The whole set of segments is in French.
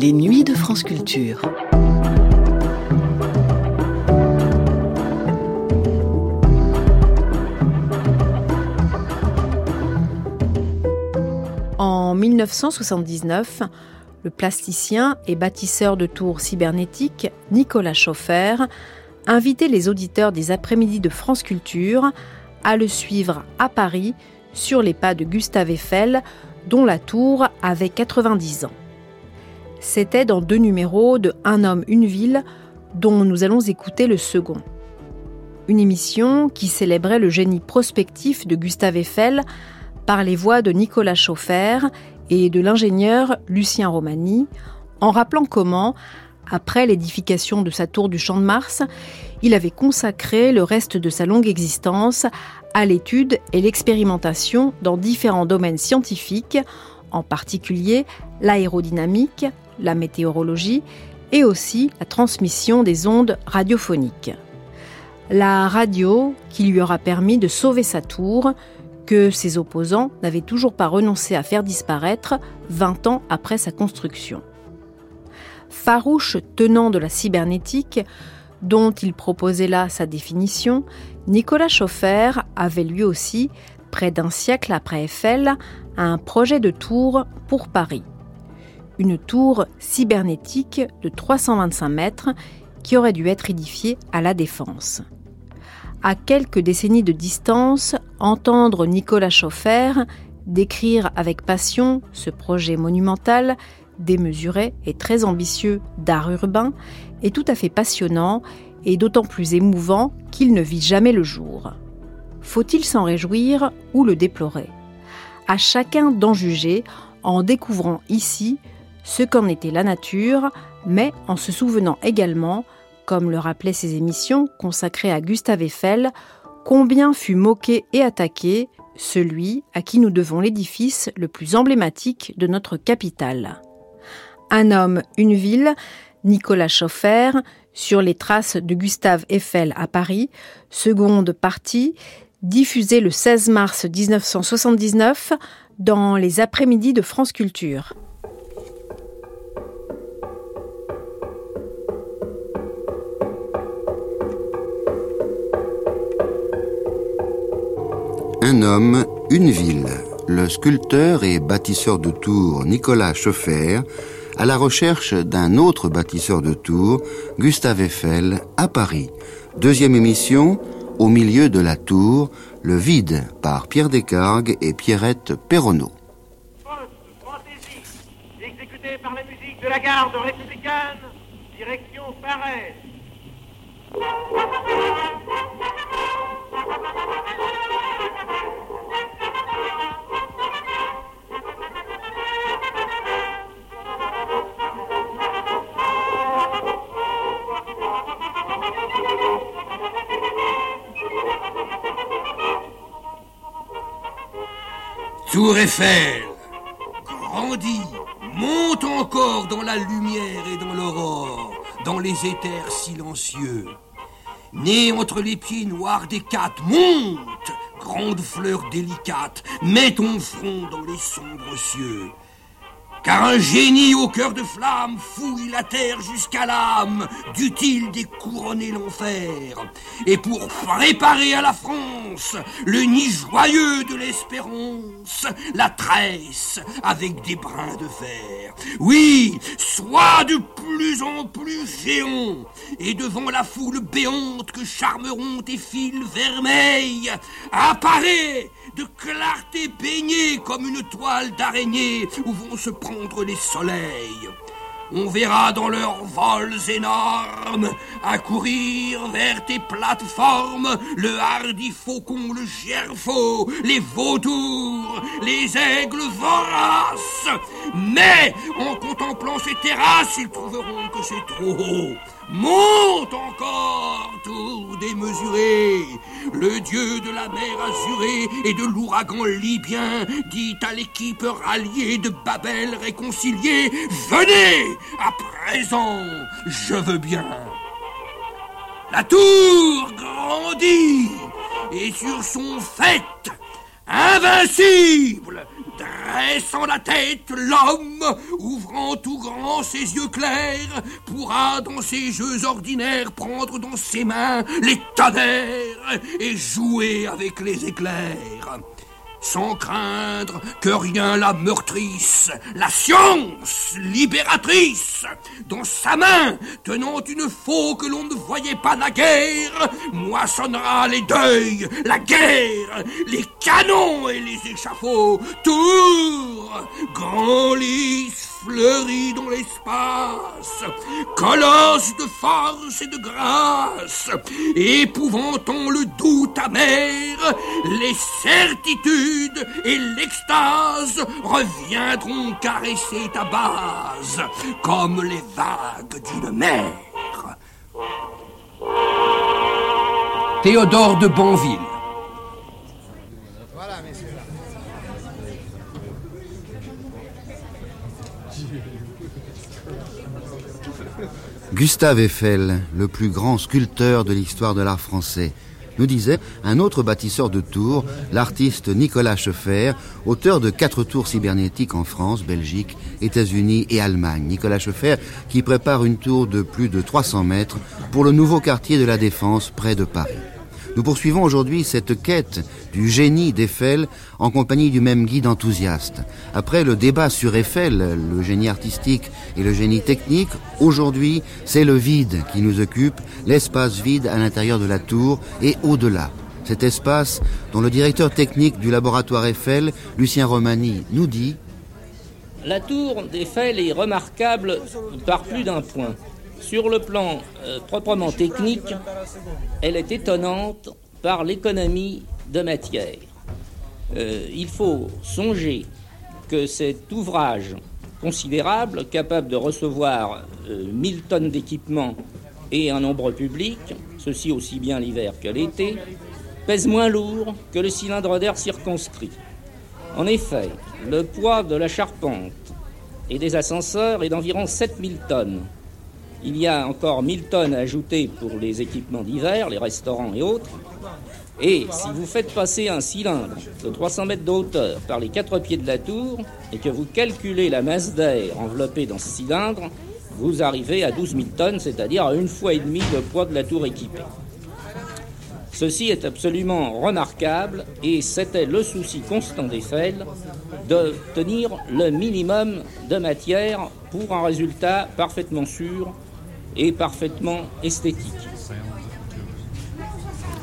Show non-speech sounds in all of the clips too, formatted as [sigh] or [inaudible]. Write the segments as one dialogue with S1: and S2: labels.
S1: Les nuits de France Culture.
S2: En 1979, le plasticien et bâtisseur de tours cybernétiques Nicolas Chauffer invitait les auditeurs des après-midi de France Culture à le suivre à Paris sur les pas de Gustave Eiffel, dont la tour avait 90 ans. C'était dans deux numéros de Un homme, une ville, dont nous allons écouter le second. Une émission qui célébrait le génie prospectif de Gustave Eiffel par les voix de Nicolas Chauffer et de l'ingénieur Lucien Romani, en rappelant comment, après l'édification de sa tour du Champ de Mars, il avait consacré le reste de sa longue existence à l'étude et l'expérimentation dans différents domaines scientifiques, en particulier l'aérodynamique, la météorologie et aussi la transmission des ondes radiophoniques. La radio qui lui aura permis de sauver sa tour, que ses opposants n'avaient toujours pas renoncé à faire disparaître 20 ans après sa construction. Farouche tenant de la cybernétique, dont il proposait là sa définition, Nicolas Chauffer avait lui aussi, près d'un siècle après Eiffel, un projet de tour pour Paris une tour cybernétique de 325 mètres qui aurait dû être édifiée à la Défense. À quelques décennies de distance, entendre Nicolas Chauffer décrire avec passion ce projet monumental, démesuré et très ambitieux d'art urbain est tout à fait passionnant et d'autant plus émouvant qu'il ne vit jamais le jour. Faut-il s'en réjouir ou le déplorer? À chacun d'en juger en découvrant ici ce qu'en était la nature, mais en se souvenant également, comme le rappelaient ces émissions consacrées à Gustave Eiffel, combien fut moqué et attaqué celui à qui nous devons l'édifice le plus emblématique de notre capitale. Un homme, une ville, Nicolas Chauffer, sur les traces de Gustave Eiffel à Paris, seconde partie, diffusée le 16 mars 1979 dans les après-midi de France Culture.
S3: Un homme, une ville. Le sculpteur et bâtisseur de tours Nicolas Schoeffer à la recherche d'un autre bâtisseur de tours, Gustave Eiffel, à Paris. Deuxième émission, au milieu de la tour, le vide par Pierre Descargues et Pierrette Perronneau.
S4: exécuté par la musique de la garde républicaine, direction Paris.
S5: Tour Eiffel, grandit, monte encore dans la lumière et dans l'aurore, dans les éthers silencieux. Né entre les pieds noirs des quatre, monte, grande fleur délicate, mets ton front dans les sombres cieux. Car un génie au cœur de flamme fouille la terre jusqu'à l'âme, dût-il découronner l'enfer Et pour préparer à la France le nid joyeux de l'espérance, la tresse avec des brins de fer. Oui, sois de plus en plus géant, et devant la foule béante que charmeront tes fils vermeils, apparaît de clarté baignée comme une toile d'araignée où vont se les soleils. On verra dans leurs vols énormes accourir vers tes plateformes le hardi faucon, le gerfaut, les vautours, les aigles voraces. Mais en contemplant ces terrasses, ils trouveront que c'est trop haut. Monte encore, tout démesuré. Le dieu de la mer azurée et de l'ouragan libyen dit à l'équipe ralliée de Babel réconciliée Venez, à présent, je veux bien. La tour grandit et sur son fait, invincible, dressant la tête, l'homme, ouvrant tout grand ses yeux clairs, pourra dans ses jeux ordinaires prendre dans ses mains les tonnerres et jouer avec les éclairs sans craindre que rien la meurtrisse, la science libératrice, dans sa main, tenant une faux que l'on ne voyait pas naguère, moissonnera les deuils, la guerre, les canons et les échafauds, tour, grand lys fleurit dans l'espace, colosse de force et de grâce, épouvantant le doute amer, les certitudes et l'extase reviendront caresser ta base, comme les vagues d'une mer. Théodore de Banville
S3: Gustave Eiffel, le plus grand sculpteur de l'histoire de l'art français, nous disait un autre bâtisseur de tours, l'artiste Nicolas Schoeffer, auteur de quatre tours cybernétiques en France, Belgique, États-Unis et Allemagne. Nicolas Schoeffer qui prépare une tour de plus de 300 mètres pour le nouveau quartier de la Défense près de Paris. Nous poursuivons aujourd'hui cette quête du génie d'Eiffel en compagnie du même guide enthousiaste. Après le débat sur Eiffel, le génie artistique et le génie technique, aujourd'hui c'est le vide qui nous occupe, l'espace vide à l'intérieur de la tour et au-delà. Cet espace dont le directeur technique du laboratoire Eiffel, Lucien Romani, nous dit
S6: La tour d'Eiffel est remarquable par plus d'un point. Sur le plan euh, proprement technique, elle est étonnante par l'économie de matière. Euh, il faut songer que cet ouvrage considérable, capable de recevoir 1000 euh, tonnes d'équipement et un nombre public, ceci aussi bien l'hiver que l'été, pèse moins lourd que le cylindre d'air circonscrit. En effet, le poids de la charpente et des ascenseurs est d'environ 7000 tonnes, il y a encore 1000 tonnes ajoutées pour les équipements d'hiver, les restaurants et autres. Et si vous faites passer un cylindre de 300 mètres de hauteur par les quatre pieds de la tour et que vous calculez la masse d'air enveloppée dans ce cylindre, vous arrivez à 12 000 tonnes, c'est-à-dire à une fois et demie le poids de la tour équipée. Ceci est absolument remarquable et c'était le souci constant d'Eiffel de tenir le minimum de matière pour un résultat parfaitement sûr et parfaitement esthétique.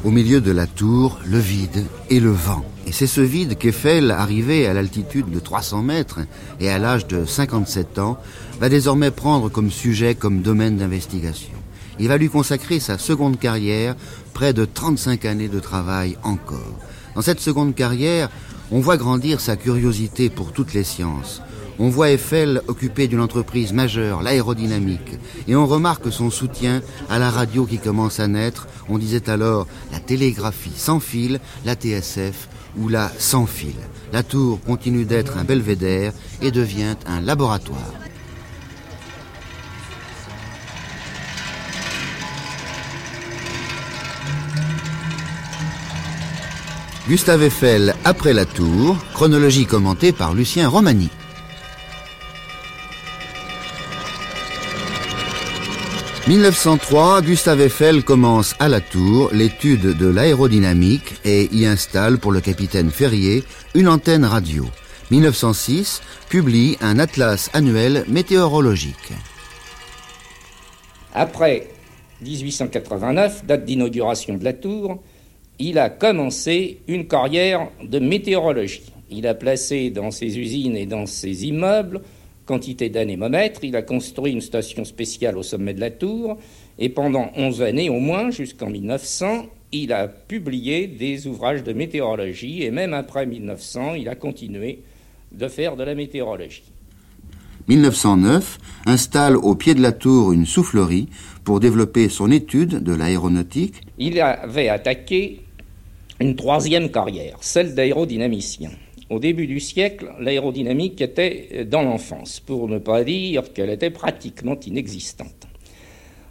S3: Au milieu de la tour, le vide et le vent. Et c'est ce vide qu'Eiffel, arrivé à l'altitude de 300 mètres et à l'âge de 57 ans, va désormais prendre comme sujet, comme domaine d'investigation. Il va lui consacrer sa seconde carrière, près de 35 années de travail encore. Dans cette seconde carrière, on voit grandir sa curiosité pour toutes les sciences. On voit Eiffel occupé d'une entreprise majeure, l'aérodynamique, et on remarque son soutien à la radio qui commence à naître. On disait alors la télégraphie sans fil, la TSF ou la sans fil. La tour continue d'être un belvédère et devient un laboratoire. Gustave Eiffel après la tour, chronologie commentée par Lucien Romani. 1903, Gustave Eiffel commence à la Tour l'étude de l'aérodynamique et y installe pour le capitaine Ferrier une antenne radio. 1906, publie un atlas annuel météorologique.
S6: Après 1889, date d'inauguration de la Tour, il a commencé une carrière de météorologie. Il a placé dans ses usines et dans ses immeubles quantité d'anémomètres. Il a construit une station spéciale au sommet de la tour. Et pendant 11 années au moins, jusqu'en 1900, il a publié des ouvrages de météorologie. Et même après 1900, il a continué de faire de la météorologie.
S3: 1909 installe au pied de la tour une soufflerie pour développer son étude de l'aéronautique.
S6: Il avait attaqué une troisième carrière, celle d'aérodynamicien. Au début du siècle, l'aérodynamique était dans l'enfance, pour ne pas dire qu'elle était pratiquement inexistante.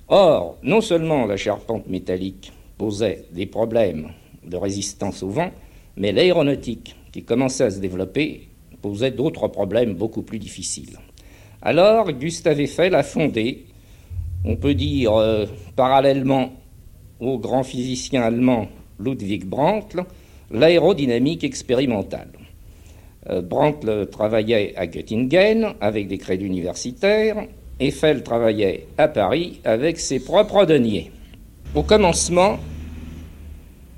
S6: Or, non seulement la charpente métallique posait des problèmes de résistance au vent, mais l'aéronautique, qui commençait à se développer, posait d'autres problèmes beaucoup plus difficiles. Alors, Gustave Eiffel a fondé, on peut dire euh, parallèlement au grand physicien allemand Ludwig Brandt, l'aérodynamique expérimentale. Euh, Brandt travaillait à Göttingen avec des crédits universitaires, Eiffel travaillait à Paris avec ses propres deniers. Au commencement,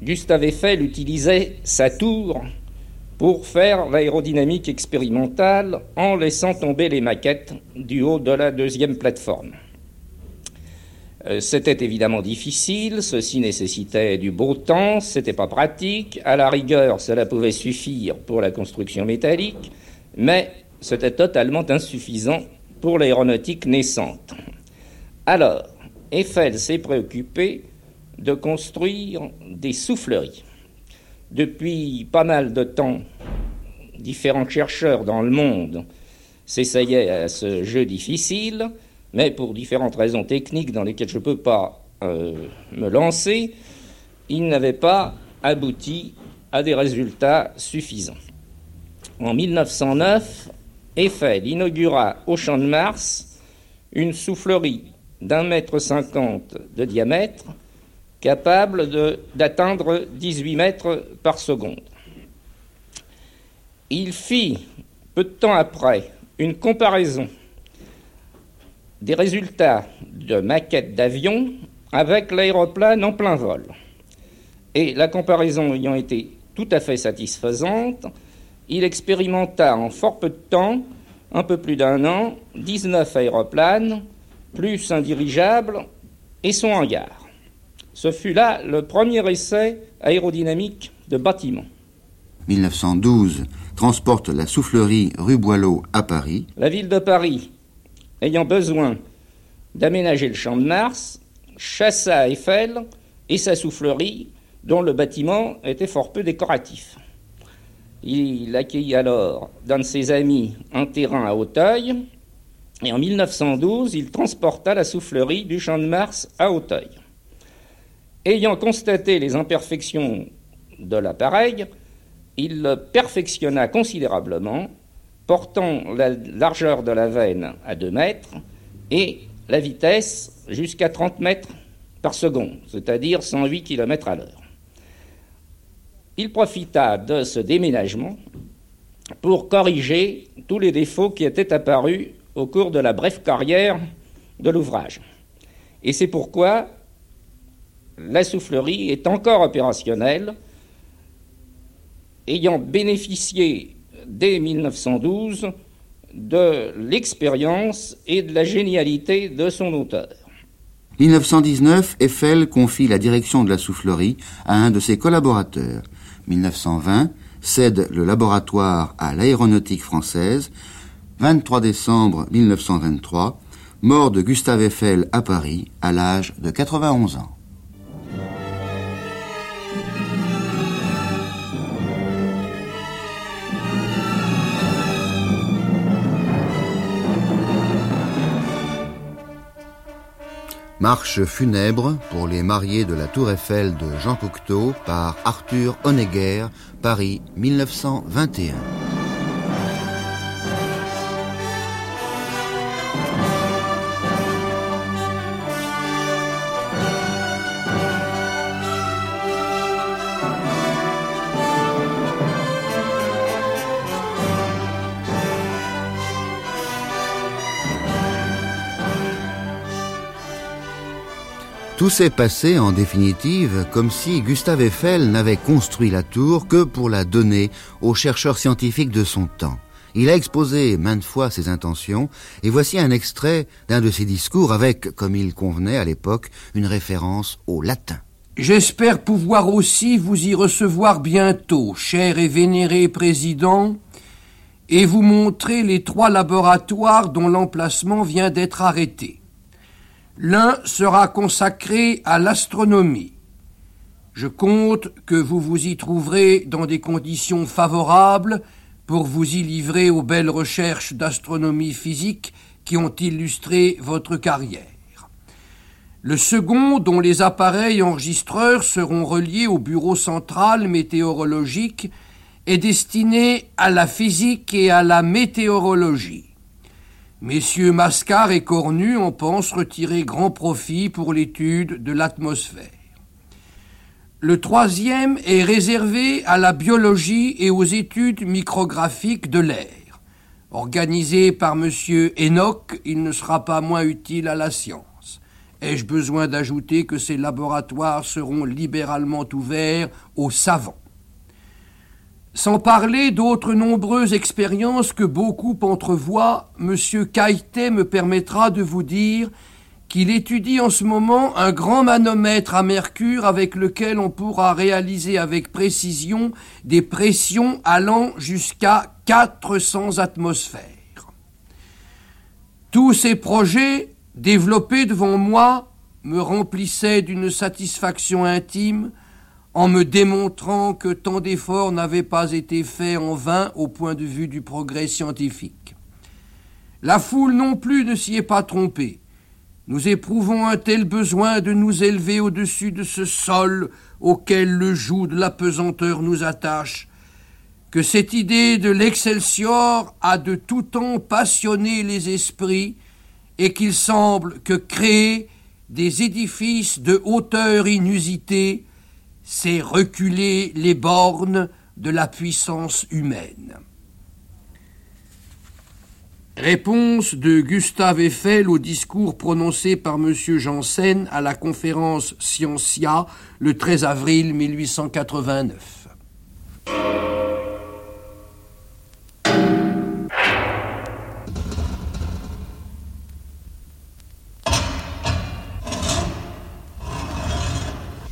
S6: Gustave Eiffel utilisait sa tour pour faire l'aérodynamique expérimentale en laissant tomber les maquettes du haut de la deuxième plateforme. Euh, c'était évidemment difficile, ceci nécessitait du beau temps, c'était pas pratique, à la rigueur cela pouvait suffire pour la construction métallique, mais c'était totalement insuffisant pour l'aéronautique naissante. Alors, Eiffel s'est préoccupé de construire des souffleries. Depuis pas mal de temps, différents chercheurs dans le monde s'essayaient à ce jeu difficile, mais pour différentes raisons techniques dans lesquelles je ne peux pas euh, me lancer, ils n'avaient pas abouti à des résultats suffisants. En 1909, Eiffel inaugura au Champ de Mars une soufflerie d'un mètre cinquante de diamètre capable d'atteindre 18 mètres par seconde. Il fit, peu de temps après, une comparaison des résultats de maquettes d'avions avec l'aéroplane en plein vol. Et la comparaison ayant été tout à fait satisfaisante, il expérimenta en fort peu de temps, un peu plus d'un an, 19 aéroplanes, plus un dirigeable et son hangar. Ce fut là le premier essai aérodynamique de bâtiment.
S3: 1912 transporte la soufflerie rue Boileau à Paris.
S6: La ville de Paris, ayant besoin d'aménager le champ de Mars, chassa Eiffel et sa soufflerie, dont le bâtiment était fort peu décoratif. Il accueillit alors d'un de ses amis un terrain à Auteuil, et en 1912, il transporta la soufflerie du champ de Mars à Auteuil. Ayant constaté les imperfections de l'appareil, il le perfectionna considérablement, portant la largeur de la veine à 2 mètres et la vitesse jusqu'à 30 mètres par seconde, c'est-à-dire 108 km à l'heure. Il profita de ce déménagement pour corriger tous les défauts qui étaient apparus au cours de la brève carrière de l'ouvrage. Et c'est pourquoi la soufflerie est encore opérationnelle, ayant bénéficié dès 1912 de l'expérience et de la génialité de son auteur.
S3: 1919, Eiffel confie la direction de la soufflerie à un de ses collaborateurs. 1920, cède le laboratoire à l'aéronautique française. 23 décembre 1923, mort de Gustave Eiffel à Paris à l'âge de 91 ans. Marche funèbre pour les mariés de la Tour Eiffel de Jean Cocteau par Arthur Honegger, Paris 1921. Tout s'est passé en définitive comme si Gustave Eiffel n'avait construit la tour que pour la donner aux chercheurs scientifiques de son temps. Il a exposé maintes fois ses intentions, et voici un extrait d'un de ses discours avec, comme il convenait à l'époque, une référence au latin.
S5: J'espère pouvoir aussi vous y recevoir bientôt, cher et vénéré président, et vous montrer les trois laboratoires dont l'emplacement vient d'être arrêté. L'un sera consacré à l'astronomie. Je compte que vous vous y trouverez dans des conditions favorables pour vous y livrer aux belles recherches d'astronomie physique qui ont illustré votre carrière. Le second, dont les appareils enregistreurs seront reliés au bureau central météorologique, est destiné à la physique et à la météorologie. Messieurs Mascar et Cornu en pensent retirer grand profit pour l'étude de l'atmosphère. Le troisième est réservé à la biologie et aux études micrographiques de l'air. Organisé par monsieur Enoch, il ne sera pas moins utile à la science. Ai-je besoin d'ajouter que ces laboratoires seront libéralement ouverts aux savants? Sans parler d'autres nombreuses expériences que beaucoup entrevoient, M. Cailletet me permettra de vous dire qu'il étudie en ce moment un grand manomètre à mercure avec lequel on pourra réaliser avec précision des pressions allant jusqu'à 400 atmosphères. Tous ces projets, développés devant moi, me remplissaient d'une satisfaction intime en me démontrant que tant d'efforts n'avaient pas été faits en vain au point de vue du progrès scientifique. La foule non plus ne s'y est pas trompée. Nous éprouvons un tel besoin de nous élever au-dessus de ce sol auquel le joug de la pesanteur nous attache, que cette idée de l'excelsior a de tout temps passionné les esprits, et qu'il semble que créer des édifices de hauteur inusitée c'est reculer les bornes de la puissance humaine. Réponse de Gustave Eiffel au discours prononcé par M. Janssen à la conférence Scientia le 13 avril 1889.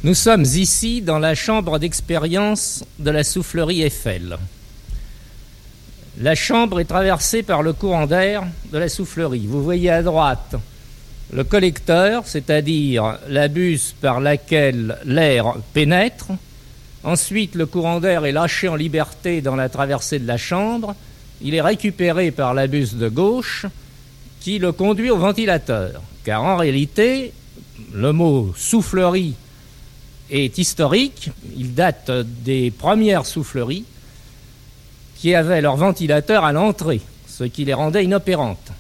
S6: Nous sommes ici dans la chambre d'expérience de la soufflerie Eiffel. La chambre est traversée par le courant d'air de la soufflerie. Vous voyez à droite le collecteur, c'est-à-dire la buse par laquelle l'air pénètre. Ensuite, le courant d'air est lâché en liberté dans la traversée de la chambre. Il est récupéré par la buse de gauche qui le conduit au ventilateur. Car en réalité, le mot soufflerie est historique. Il date des premières souffleries qui avaient leur ventilateur à l'entrée, ce qui les rendait inopérantes.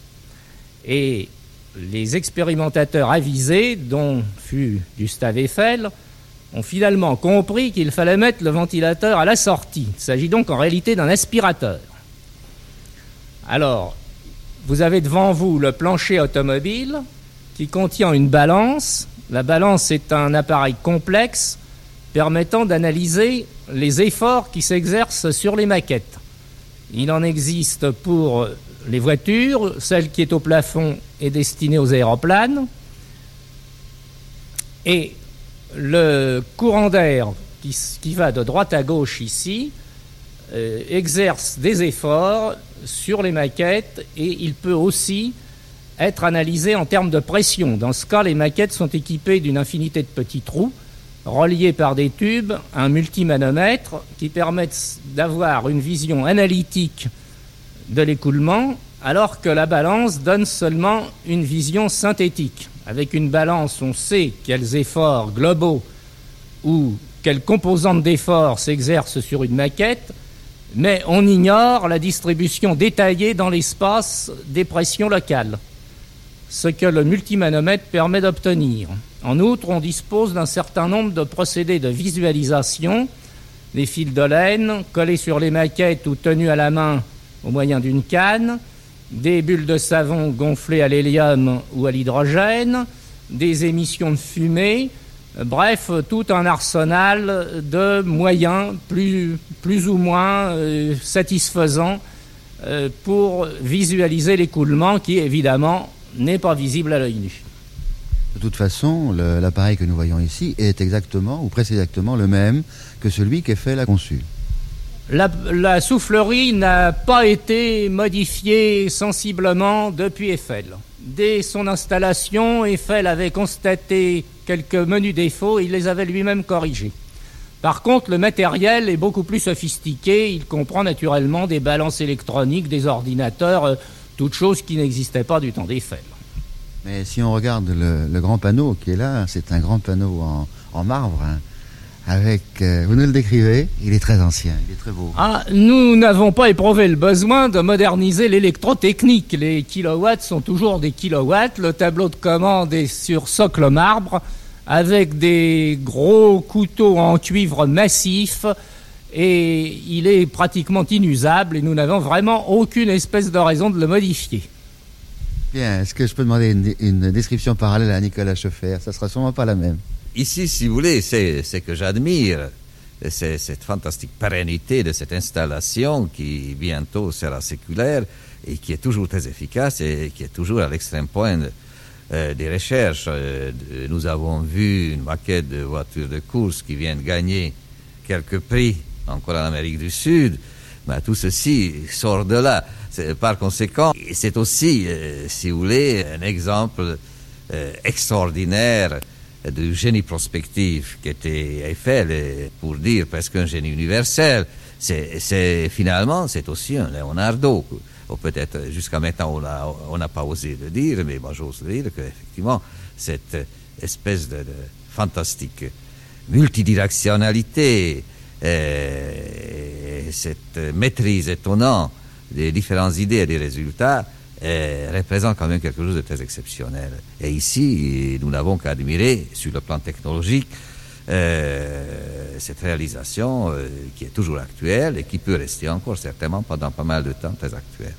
S6: Et les expérimentateurs avisés, dont fut Gustave Eiffel, ont finalement compris qu'il fallait mettre le ventilateur à la sortie. Il s'agit donc en réalité d'un aspirateur. Alors, vous avez devant vous le plancher automobile qui contient une balance la balance est un appareil complexe permettant d'analyser les efforts qui s'exercent sur les maquettes. Il en existe pour les voitures, celle qui est au plafond est destinée aux aéroplanes, et le courant d'air qui, va de droite à gauche ici euh, exerce des efforts sur les maquettes et il peut aussi être analysé en termes de pression. Dans ce cas, les maquettes sont équipées d'une infinité de petits trous reliés par des tubes à un multimanomètre qui permettent d'avoir une vision analytique de l'écoulement alors que la balance donne seulement une vision synthétique. Avec une balance, on sait quels efforts globaux ou quelles composantes d'efforts s'exercent sur une maquette, mais on ignore la distribution détaillée dans l'espace des pressions locales ce que le multimanomètre permet d'obtenir. En outre, on dispose d'un certain nombre de procédés de visualisation, des fils de laine collés sur les maquettes ou tenus à la main au moyen d'une canne, des bulles de savon gonflées à l'hélium ou à l'hydrogène, des émissions de fumée, bref, tout un arsenal de moyens plus, ou moins euh, satisfaisants euh, pour visualiser l'écoulement qui, évidemment, n'est pas visible à l'œil nu.
S3: De toute façon, l'appareil que nous voyons ici est exactement, ou presque exactement, le même que celui qu'Eiffel a conçu.
S6: La, la soufflerie n'a pas été modifiée sensiblement depuis Eiffel. Dès son installation, Eiffel avait constaté quelques menus défauts et il les avait lui-même corrigés. Par contre, le matériel est beaucoup plus sophistiqué. Il comprend naturellement des balances électroniques, des ordinateurs, euh, toute chose qui n'existait pas du temps d'Eiffel.
S3: Mais si on regarde le, grand panneau qui est là, c'est un grand panneau en, marbre. Hein, avec, euh, vous nous le décrivez, il est très ancien, il est très beau.
S6: Ah, nous n'avons pas éprouvé le besoin de moderniser l'électrotechnique. Les kilowatts sont toujours des kilowatts. Le tableau de commande est sur socle marbre avec des gros couteaux en cuivre massif et il est pratiquement inusable et nous n'avons vraiment aucune espèce de raison de le modifier.
S3: Bien, est-ce que je peux demander une, description parallèle à Nicolas Chauffer Ça sera sûrement pas la même.
S7: Ici, si vous voulez, c'est ce que j'admire, c'est cette fantastique pérennité de cette installation qui bientôt sera séculaire et qui est toujours très efficace et qui est toujours à l'extrême point euh, des recherches. Euh, nous avons vu une maquette de voitures de course qui vient de gagner quelques prix encore en Amérique du Sud. Mais tout ceci sort de là. Par conséquent, c'est aussi, euh, si vous voulez, un exemple extraordinaire du génie prospectif qui était Eiffel, pour dire presque un génie universel. C'est finalement, c'est aussi un Leonardo ou peut-être jusqu'à maintenant on n'a pas osé le dire, mais moi j'ose le dire qu'effectivement cette espèce de, fantastique multidirectionnalité, euh, cette maîtrise étonnante des différentes idées et des résultats euh, représente quand même quelque chose de très exceptionnel. Et ici, nous n'avons qu'à admirer sur le plan technologique euh, cette réalisation euh, qui est toujours actuelle et qui peut rester encore certainement pendant pas mal de temps très actuelle.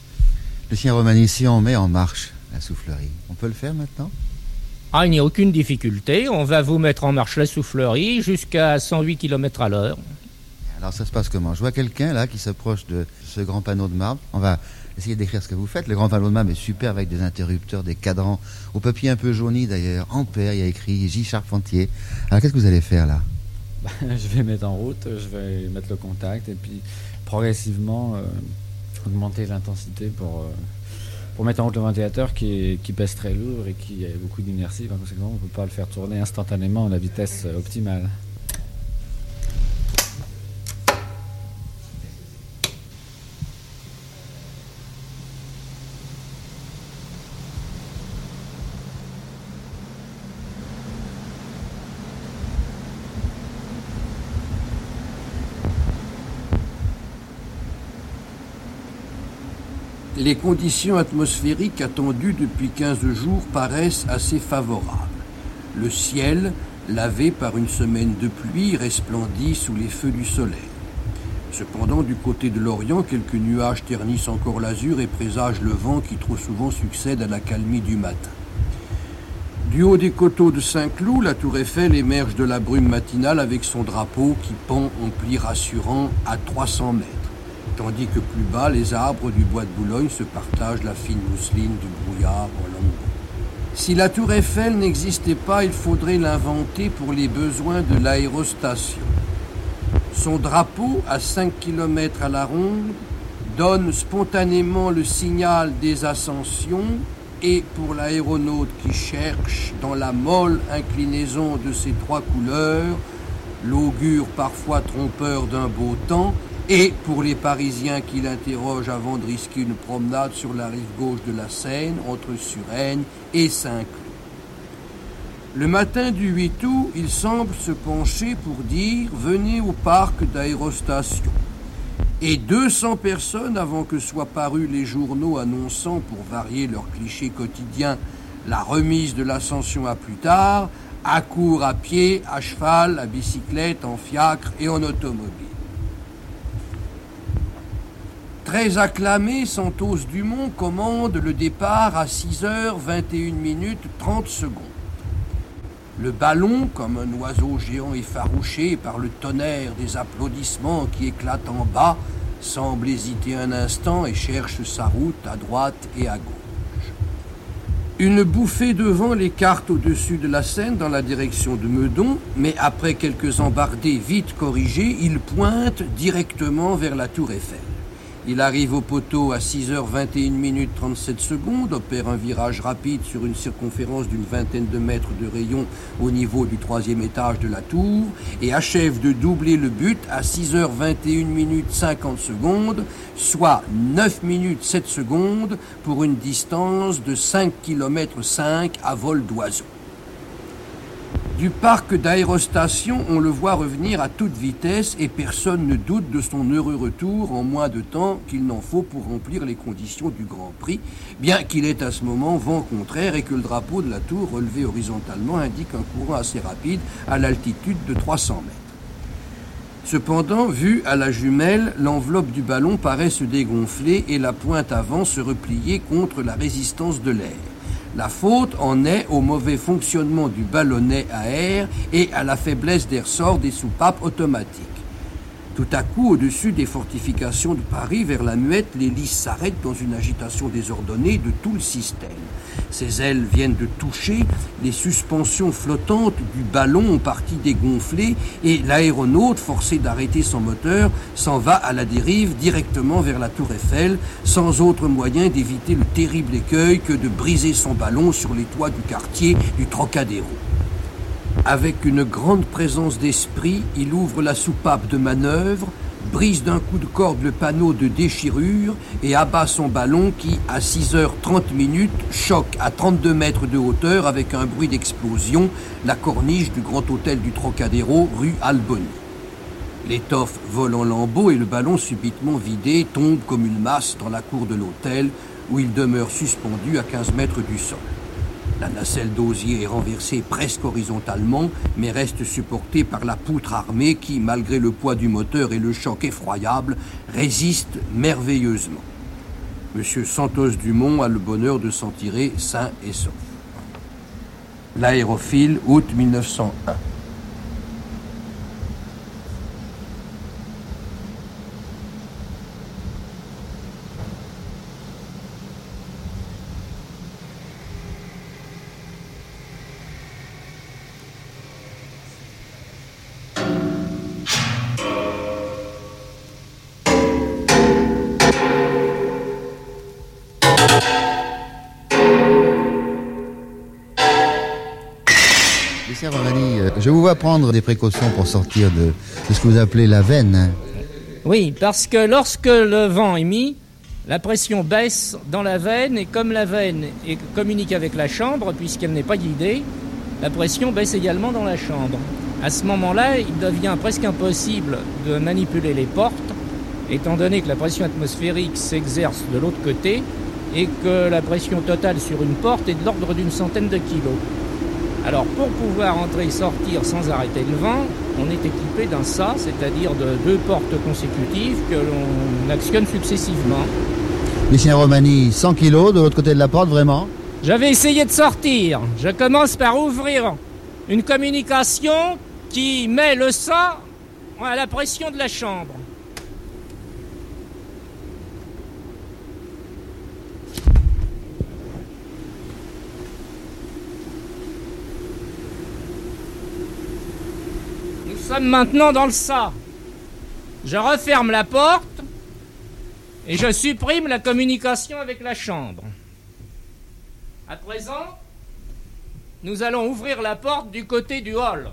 S3: Lucien Romani, si on met en marche la soufflerie, on peut le faire maintenant?
S6: Ah, il n'y a aucune difficulté. On va vous mettre en marche la soufflerie jusqu'à 108 km à l'heure.
S3: Alors ça se passe comment? Je vois quelqu'un là qui s'approche de ce grand panneau de marbre. On va essayer d'écrire ce que vous faites. Le grand panneau de marbre est super avec des interrupteurs, des cadrans, au papier un peu jauni d'ailleurs. Ampère, il y a écrit J. Charpentier. Alors qu'est-ce que vous allez faire là? [laughs]
S8: Je vais mettre en route, je vais mettre le contact et puis progressivement euh, augmenter l'intensité pour, euh, pour mettre en route le ventilateur qui, qui pèse très lourd et qui a beaucoup d'inertie. Par conséquent, on ne peut pas le faire tourner instantanément à la vitesse optimale.
S5: Les conditions atmosphériques attendues depuis 15 jours paraissent assez favorables. Le ciel, lavé par une semaine de pluie, resplendit sous les feux du soleil. Cependant, du côté de l'Orient, quelques nuages ternissent encore l'azur et présagent le vent qui trop souvent succède à la calmie du matin. Du haut des coteaux de Saint-Cloud, la tour Eiffel émerge de la brume matinale avec son drapeau qui pend en pli rassurant à 300 mètres tandis que plus bas, les arbres du bois de Boulogne se partagent la fine mousseline du brouillard en lambeaux. Si la tour Eiffel n'existait pas, il faudrait l'inventer pour les besoins de l'aérostation. Son drapeau, à 5 km à la ronde, donne spontanément le signal des ascensions et pour l'aéronaute qui cherche dans la molle inclinaison de ces trois couleurs, l'augure parfois trompeur d'un beau temps, et pour les Parisiens qui l'interrogent avant de risquer une promenade sur la rive gauche de la Seine entre Suresnes et Saint-Cloud. Le matin du 8 août, il semble se pencher pour dire venez au parc d'aérostation. Et 200 personnes, avant que soient parus les journaux annonçant, pour varier leur cliché quotidien, la remise de l'ascension à plus tard, accourent à pied, à cheval, à bicyclette, en fiacre et en automobile. Très acclamé, Santos Dumont commande le départ à 6h21 minutes 30 secondes. Le ballon, comme un oiseau géant effarouché par le tonnerre des applaudissements qui éclatent en bas, semble hésiter un instant et cherche sa route à droite et à gauche. Une bouffée de vent l'écarte au-dessus de la Seine dans la direction de Meudon, mais après quelques embardées vite corrigées, il pointe directement vers la tour Eiffel. Il arrive au poteau à 6h21 minutes 37 secondes, opère un virage rapide sur une circonférence d'une vingtaine de mètres de rayon au niveau du troisième étage de la tour et achève de doubler le but à 6h21 minutes 50 secondes, soit 9 minutes 7 secondes pour une distance de 5 km 5 à vol d'oiseau. Du parc d'aérostation, on le voit revenir à toute vitesse et personne ne doute de son heureux retour en moins de temps qu'il n'en faut pour remplir les conditions du Grand Prix, bien qu'il ait à ce moment vent contraire et que le drapeau de la tour relevé horizontalement indique un courant assez rapide à l'altitude de 300 mètres. Cependant, vu à la jumelle, l'enveloppe du ballon paraît se dégonfler et la pointe avant se replier contre la résistance de l'air. La faute en est au mauvais fonctionnement du ballonnet à air et à la faiblesse des ressorts des soupapes automatiques. Tout à coup, au-dessus des fortifications de Paris, vers la Muette, l'hélice s'arrête dans une agitation désordonnée de tout le système. Ses ailes viennent de toucher, les suspensions flottantes du ballon ont parti dégonfler et l'aéronaute, forcé d'arrêter son moteur, s'en va à la dérive directement vers la tour Eiffel, sans autre moyen d'éviter le terrible écueil que de briser son ballon sur les toits du quartier du Trocadéro. Avec une grande présence d'esprit, il ouvre la soupape de manœuvre, brise d'un coup de corde le panneau de déchirure et abat son ballon qui, à 6h30 minutes, choque à 32 mètres de hauteur avec un bruit d'explosion la corniche du grand hôtel du Trocadéro, rue Alboni. L'étoffe vole en lambeaux et le ballon subitement vidé tombe comme une masse dans la cour de l'hôtel où il demeure suspendu à 15 mètres du sol. La nacelle d'osier est renversée presque horizontalement, mais reste supportée par la poutre armée qui, malgré le poids du moteur et le choc effroyable, résiste merveilleusement. Monsieur Santos Dumont a le bonheur de s'en tirer sain et sauf. L'aérophile, août 1901.
S3: Prendre des précautions pour sortir de, ce que vous appelez la veine.
S6: Oui, parce que lorsque le vent est mis, la pression baisse dans la veine et comme la veine est- communique avec la chambre, puisqu'elle n'est pas guidée, la pression baisse également dans la chambre. À ce moment-là, il devient presque impossible de manipuler les portes, étant donné que la pression atmosphérique s'exerce de l'autre côté et que la pression totale sur une porte est de l'ordre d'une centaine de kilos. Alors pour pouvoir entrer et sortir sans arrêter le vent, on est équipé d'un ça, c'est-à-dire de deux portes consécutives que l'on actionne successivement.
S3: Lucien Romani, 100 kilos de l'autre côté de la porte, vraiment
S6: J'avais essayé de sortir. Je commence par ouvrir une communication qui met le ça à la pression de la chambre. Nous sommes maintenant dans le ça. Je referme la porte et je supprime la communication avec la chambre. À présent, nous allons ouvrir la porte du côté du hall.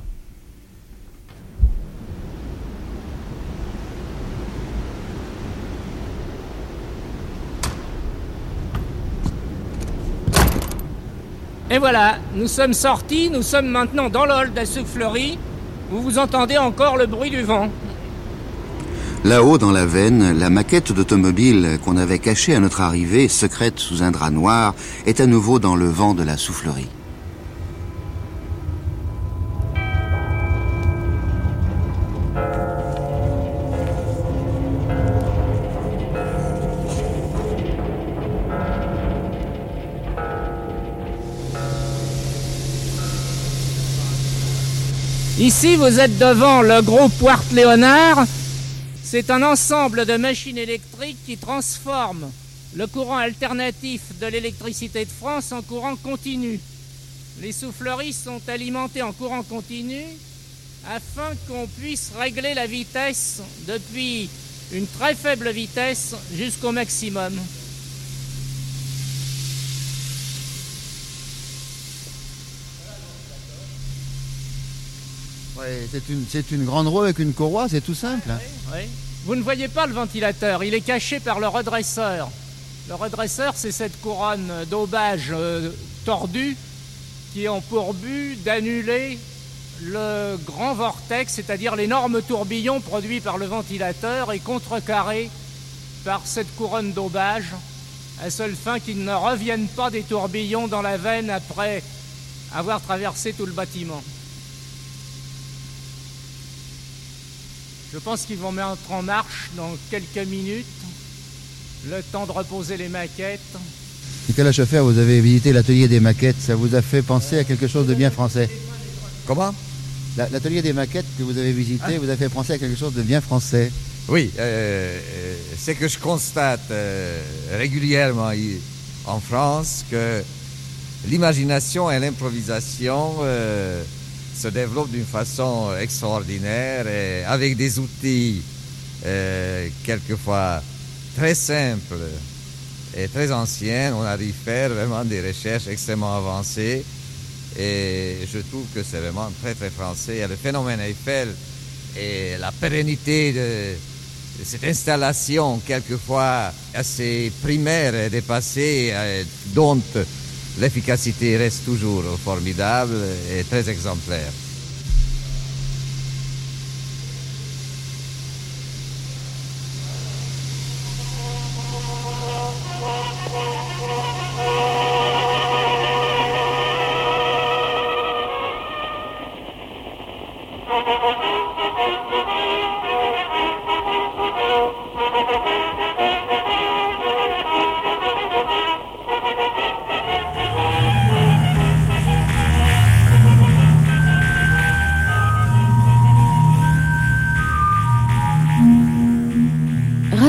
S6: Et voilà, nous sommes sortis, nous sommes maintenant dans le hall de la où vous entendez encore le bruit du vent.
S3: Là-haut, dans la veine, la maquette d'automobile qu'on avait cachée à notre arrivée, secrète sous un drap noir, est à nouveau dans le vent de la soufflerie.
S6: Ici, vous êtes devant le gros Poirte Léonard. C'est un ensemble de machines électriques qui transforment le courant alternatif de l'électricité de France en courant continu. Les souffleries sont alimentées en courant continu afin qu'on puisse régler la vitesse depuis Une très faible vitesse jusqu'au maximum.
S9: C'est une, une, grande roue avec une courroie, c'est tout simple.
S6: Oui, Vous ne voyez pas le ventilateur, il est caché par le redresseur. Le redresseur, c'est cette couronne d'aubage euh, tordue qui ont pour but d'annuler le grand vortex, c'est-à-dire l'énorme tourbillon produit par le ventilateur et contrecarré par cette couronne d'aubage, à seule fin qu'il ne reviennent pas des tourbillons dans la veine après avoir traversé tout le bâtiment. Je pense qu'ils vont mettre en marche dans quelques minutes, le temps de reposer les maquettes.
S9: Nicolas Chauffeur, vous avez visité l'atelier des maquettes, ça vous a fait penser à quelque chose de bien français.
S7: Comment?
S9: L'atelier des maquettes que vous avez visité ah. vous a fait penser à quelque chose de bien français.
S7: Oui, euh, euh, c'est que je constate euh, régulièrement en France que l'imagination et l'improvisation se développe d'une façon extraordinaire et avec des outils euh, quelquefois très simples et très anciens. On arrive à faire vraiment des recherches extrêmement avancées et je trouve que c'est vraiment très très français. le phénomène Eiffel et la pérennité de, cette installation quelquefois assez primaire et dépassée euh, dont l'efficacité reste toujours formidable et très exemplaire.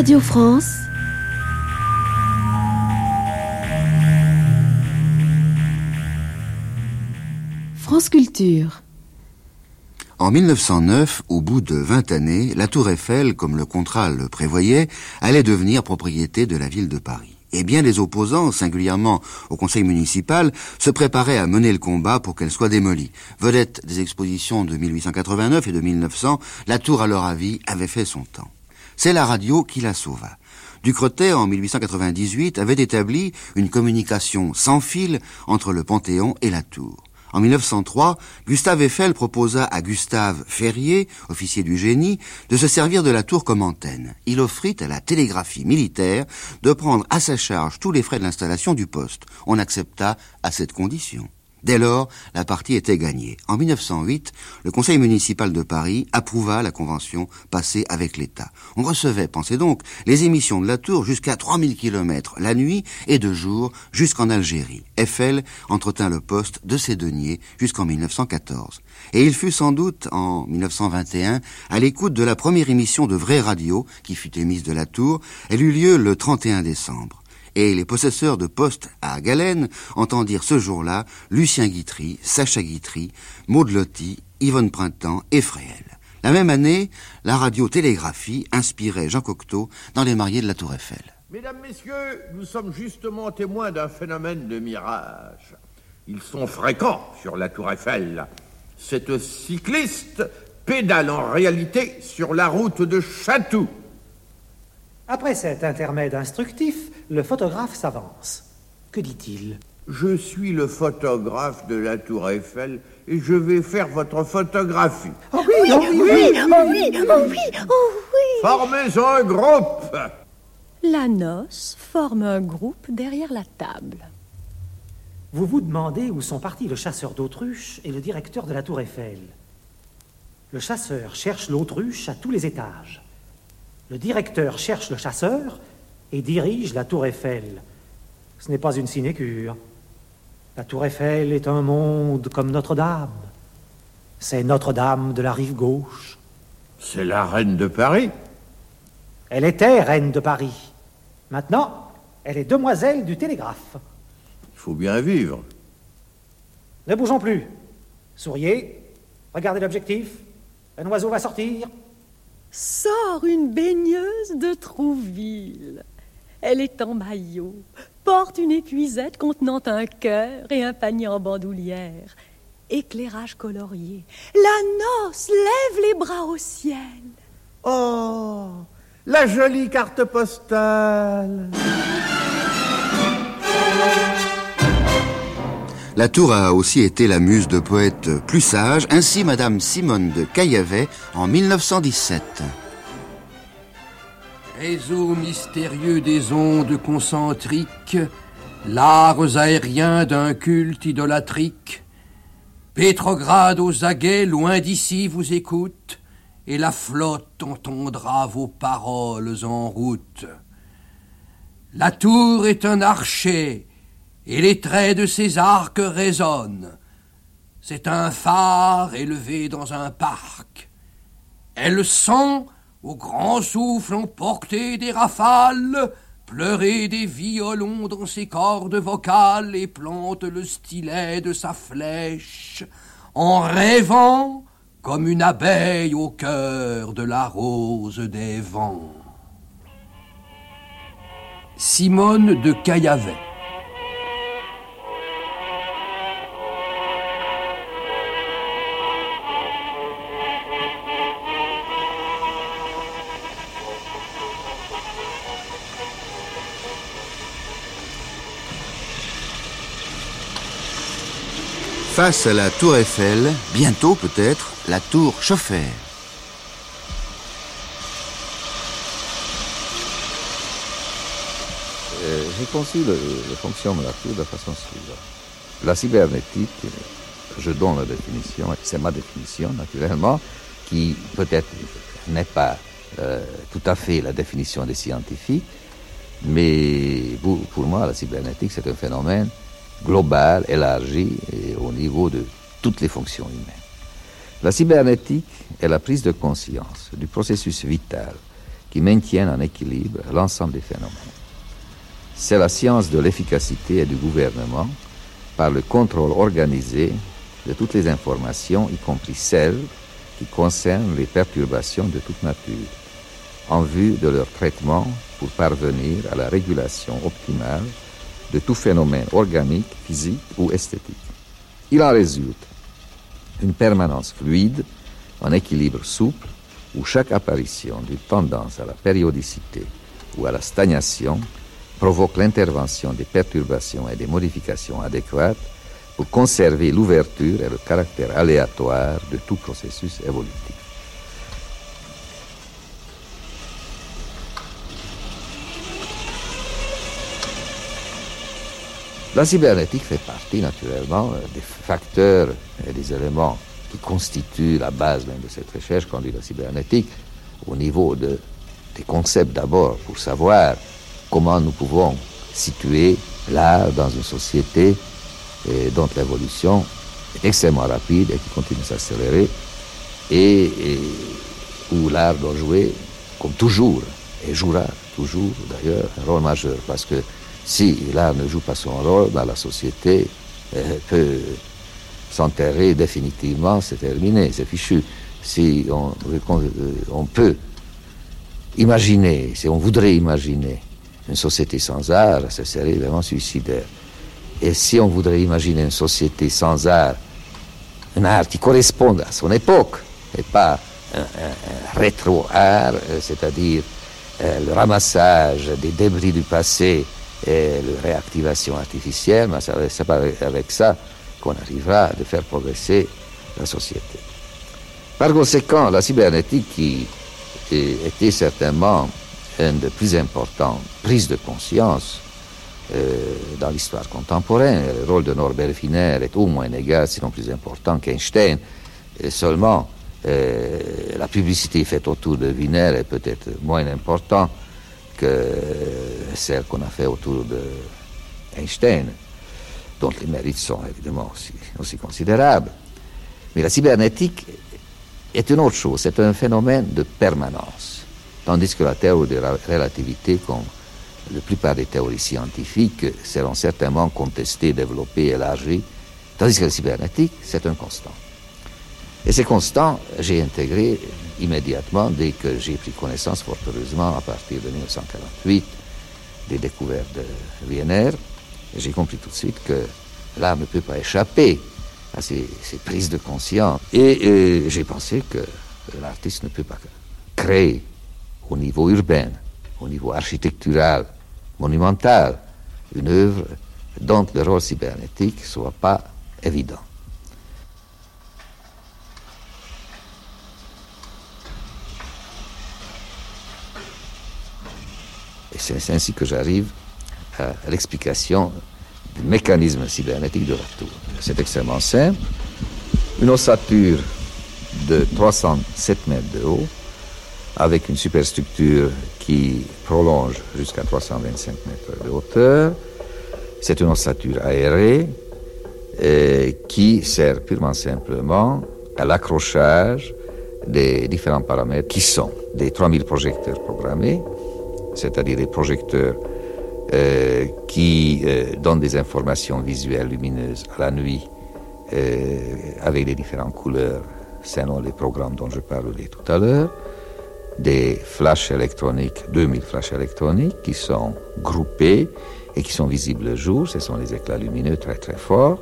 S1: Radio France. France Culture.
S3: En 1909, au bout de 20 années, la tour Eiffel, comme le contrat le prévoyait, allait devenir propriété de la ville de Paris. Et bien les opposants, singulièrement au conseil municipal, se préparaient à mener le combat pour qu'elle soit démolie. Vedette des expositions de 1889 et de 1900, la tour, à leur avis, avait fait son temps. C'est la radio qui la sauva. Ducretet, en 1898, avait établi une communication sans fil entre le Panthéon et la tour. En 1903, Gustave Eiffel proposa à Gustave Ferrier, officier du génie, de se servir de la tour comme antenne. Il offrit à la télégraphie militaire de prendre à sa charge tous les frais de l'installation du poste. On accepta à cette condition. Dès lors, la partie était gagnée. En 1908, le conseil municipal de Paris approuva la convention passée avec l'État. On recevait, pensez donc, les émissions de la tour jusqu'à 3000 km la nuit et de jour jusqu'en Algérie. Eiffel entretint le poste de ses deniers jusqu'en 1914. Et il fut sans doute, en 1921, à l'écoute de la première émission de vraie radio qui fut émise de la tour. Elle eut lieu le 31 décembre et les possesseurs de postes à Galène entendirent ce jour-là Lucien Guitry, Sacha Guitry, Maud Lotti, Yvonne Printemps et Fréhel. La même année, la radio-télégraphie inspirait Jean Cocteau dans Les Mariés de la Tour Eiffel.
S10: Mesdames, Messieurs, nous sommes justement témoins d'un phénomène de mirage. Ils sont fréquents sur la Tour Eiffel. Cette cycliste pédale en réalité sur la route de Chatou.
S11: Après cet intermède instructif, le photographe s'avance. Que dit-il?
S10: Je suis le photographe de la Tour Eiffel et je vais faire votre photographie.
S12: Oh oui, oh oui, oui, oh oui, oh oui, oh oui.
S10: Formez un groupe.
S2: La noce forme un groupe derrière la table.
S11: Vous vous demandez où sont partis le chasseur d'autruche et le directeur de la Tour Eiffel. Le chasseur cherche l'autruche à tous les étages. Le directeur cherche le chasseur et dirige la tour Eiffel. Ce n'est pas une sinécure. La tour Eiffel est un monde comme Notre-Dame. C'est Notre-Dame de la rive gauche.
S10: C'est la reine de Paris.
S11: Elle était reine de Paris. Maintenant, elle est demoiselle du télégraphe.
S10: Il faut bien vivre.
S11: Ne bougeons plus. Souriez. Regardez l'objectif. Un oiseau va sortir.
S2: Sort une baigneuse
S13: de Trouville. Elle est en maillot, porte une épuisette contenant un cœur et un panier en bandoulière. Éclairage colorié. La noce lève les bras au ciel.
S10: Oh, la jolie carte postale.
S3: La tour a aussi été la muse de poètes plus sages, ainsi Madame Simone de Caillavet en 1917.
S5: Réseau mystérieux des ondes concentriques, lards aériens d'un culte idolatrique, Pétrograde aux aguets, loin d'ici, vous écoute, et la flotte entendra vos paroles en route. La tour est un archer, et les traits de ses arcs résonnent. C'est un phare élevé dans un parc. Elle sent, au grand souffle emporter des rafales, pleurer des violons dans ses cordes vocales et plante le stylet de sa flèche, en rêvant comme une abeille au cœur de la rose des vents. Simone de Caillavet
S3: Face à la tour Eiffel, bientôt peut-être, la tour Chauffer.
S7: Euh, J'ai conçu le, fonctionnement de la tour de la façon suivante. La cybernétique, je donne la définition, c'est ma définition naturellement, qui peut-être n'est pas euh, tout à fait la définition des scientifiques, mais pour moi, la cybernétique, c'est un phénomène global, élargi et au niveau de toutes les fonctions humaines. La cybernétique est la prise de conscience du processus vital qui maintient en équilibre l'ensemble des phénomènes. C'est la science de l'efficacité et du gouvernement par le contrôle organisé de toutes les informations, y compris celles qui concernent les perturbations de toute nature, en vue de leur traitement pour parvenir à la régulation optimale de tout phénomène organique, physique ou esthétique. Il en résulte une permanence fluide, un équilibre souple, où chaque apparition d'une tendance à la périodicité ou à la stagnation provoque l'intervention des perturbations et des modifications adéquates pour conserver l'ouverture et le caractère aléatoire de tout processus évolutif. La cybernétique fait partie naturellement euh, des facteurs et des éléments qui constituent la base même de cette recherche qu'on dit la cybernétique, au niveau de, des concepts d'abord, pour savoir comment nous pouvons situer l'art dans une société dont l'évolution est extrêmement rapide et qui continue de s'accélérer, et, et où l'art doit jouer, comme toujours, et jouera toujours d'ailleurs, un rôle majeur, parce que si l'art ne joue pas son rôle, la société euh, peut s'enterrer définitivement, c'est terminé, c'est fichu. Si on, on, peut imaginer, si on voudrait imaginer une société sans art, ce serait vraiment suicidaire. Et si on voudrait imaginer une société sans art, un art qui corresponde à son époque, et pas un, rétro-art, c'est-à-dire euh, le ramassage des débris du passé, et la réactivation artificielle, mais c'est pas avec ça qu'on arrivera à faire progresser la société. Par conséquent, la cybernétique qui était certainement une des plus importantes prises de conscience euh, dans l'histoire contemporaine. Le rôle de Norbert Wiener est au moins égal, sinon plus important qu'Einstein. Seulement, la publicité faite autour de Wiener est peut-être moins importante que celle qu'on a fait autour de Einstein, dont les mérites sont évidemment aussi, aussi considérables. Mais la cybernétique est une autre chose, c'est un phénomène de permanence. Tandis que la théorie de la relativité, comme la plupart des théories scientifiques, seront certainement contestées, développées, élargies, tandis que la cybernétique, c'est un constant. Et ces constants, j'ai intégré immédiatement, dès que j'ai pris connaissance, fort heureusement, à partir de 1948, des découvertes de Wiener, j'ai compris tout de suite que l'art ne peut pas échapper à ces, prises de conscience. Et, et j'ai pensé que l'artiste ne peut pas créer au niveau urbain, au niveau architectural, monumental, une œuvre dont le rôle cybernétique ne soit pas évident. C'est ainsi que j'arrive à l'explication du mécanisme cybernétique de la tour. C'est extrêmement simple. Une ossature de 307 mètres de haut, avec une superstructure qui prolonge jusqu'à 325 mètres de hauteur. C'est une ossature aérée euh, qui sert purement simplement à l'accrochage des différents paramètres qui sont des 3000 projecteurs programmés, c'est-à-dire des projecteurs euh, qui euh, donnent des informations visuelles lumineuses à la nuit euh, avec des différentes couleurs selon les programmes dont je parlerai tout à l'heure, des flashs électroniques, 2000 flashs électroniques qui sont groupés et qui sont visibles le jour, ce sont les éclats lumineux très très forts,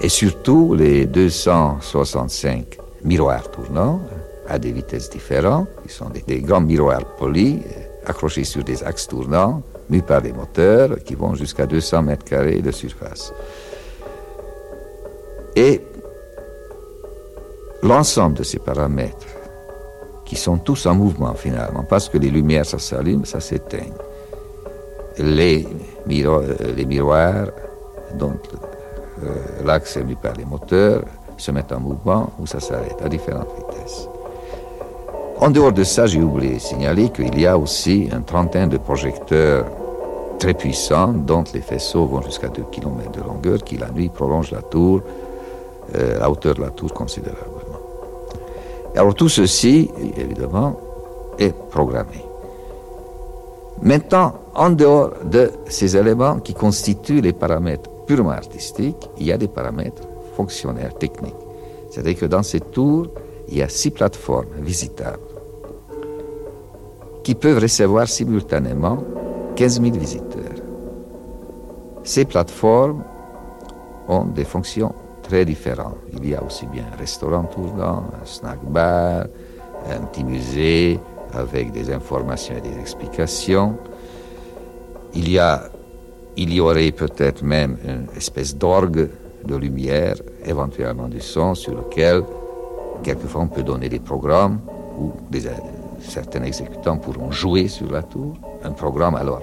S7: et surtout les 265 miroirs tournants à des vitesses différentes, qui sont des grands miroirs polis accrochés sur des axes tournants, mus par des moteurs qui vont jusqu'à 200 mètres carrés de surface. Et l'ensemble de ces paramètres, qui sont tous en mouvement finalement, parce que les lumières, ça s'allume, ça s'éteint. Les, miro les miroirs, dont euh, l'axe est par les moteurs, se mettent en mouvement ou ça s'arrête à différentes vitesses. En dehors de ça, j'ai oublié de signaler qu'il y a aussi un trentaine de projecteurs très puissants dont les faisceaux vont jusqu'à 2 km de longueur qui la nuit prolongent la tour, euh, la hauteur de la tour considérablement. Alors tout ceci, évidemment, est programmé. Maintenant, en dehors de ces éléments qui constituent les paramètres purement artistiques, il y a des paramètres fonctionnaires, techniques. C'est-à-dire que dans cette tour, il y a six plateformes visitables qui peuvent recevoir simultanément 15 000 visiteurs. Ces plateformes ont des fonctions très différentes. Il y a aussi bien un restaurant tournant, un snack bar, un petit musée avec des informations et des explications. Il y, a, il y aurait peut-être même une espèce d'orgue de lumière, éventuellement du son, sur lequel quelquefois on peut donner des programmes où des, certains exécutants pourront jouer sur la tour. Un programme alors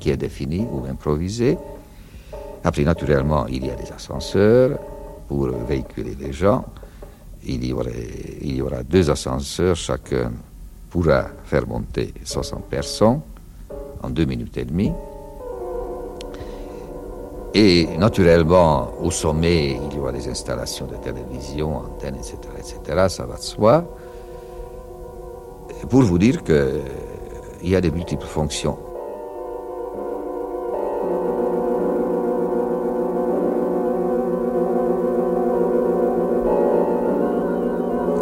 S7: qui est défini ou improvisé. Après, naturellement, il y a des ascenseurs pour véhiculer les gens. Il y aura deux ascenseurs, chacun pourra faire monter 60 personnes en deux minutes et demie. Et naturellement, au sommet, il y aura des installations de télévision, antennes, etc., etc., ça va de soi. Pour vous dire qu'il y a des multiples fonctions.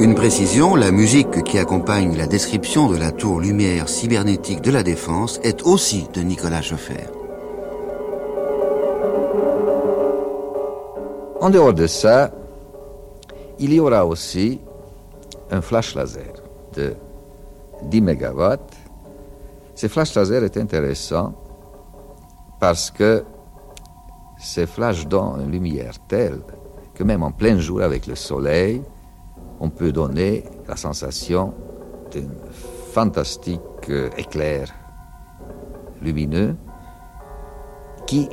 S3: Une précision, la musique qui accompagne la description de la tour lumière cybernétique de la Défense est aussi de Nicolas Schoeffer.
S7: En dehors de ça, il y aura aussi un flash laser de 10 MW. Ce flash laser est intéressant parce que ces flashs donnent une lumière telle que même en plein jour avec le soleil, on peut donner la sensation d'un fantastique éclair lumineux qui,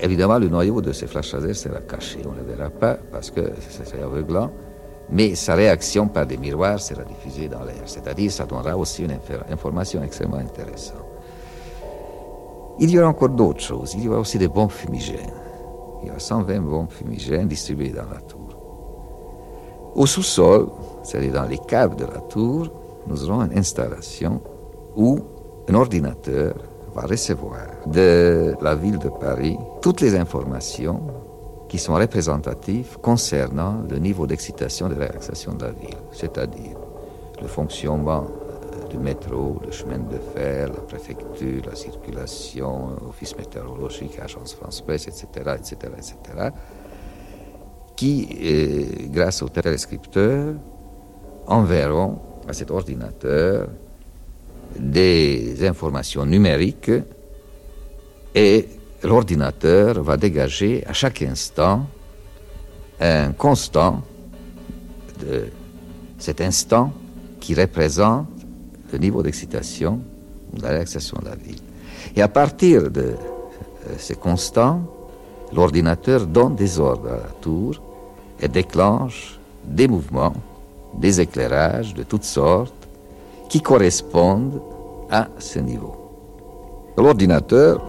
S7: évidemment, le noyau de ces flashs laser sera caché. On ne le verra pas parce que c'est aveuglant, mais sa réaction par des miroirs sera diffusée dans l'air. C'est-à-dire, ça donnera aussi une information extrêmement intéressante. Il y aura encore d'autres choses. Il y aura aussi des bombes fumigènes. Il y aura 120 bombes fumigènes distribuées dans la tour. Au sous-sol, c'est-à-dire dans les caves de la tour, nous aurons une installation où un ordinateur va recevoir de la ville de Paris toutes les informations qui sont représentatives concernant le niveau d'excitation de relaxation de la ville, c'est-à-dire le fonctionnement euh, du métro, le chemin de fer, la préfecture, la circulation, office météorologique, agence France-Presse, etc., etc., etc., qui, euh, grâce au téléscripteur, enverront à cet ordinateur des informations numériques et l'ordinateur va dégager à chaque instant un constant de cet instant qui représente le niveau d'excitation de la relaxation de la ville. Et à partir de euh, ces constants, l'ordinateur donne des ordres à la tour et déclenche des mouvements, des éclairages de toutes sortes qui correspondent à ce niveau. L'ordinateur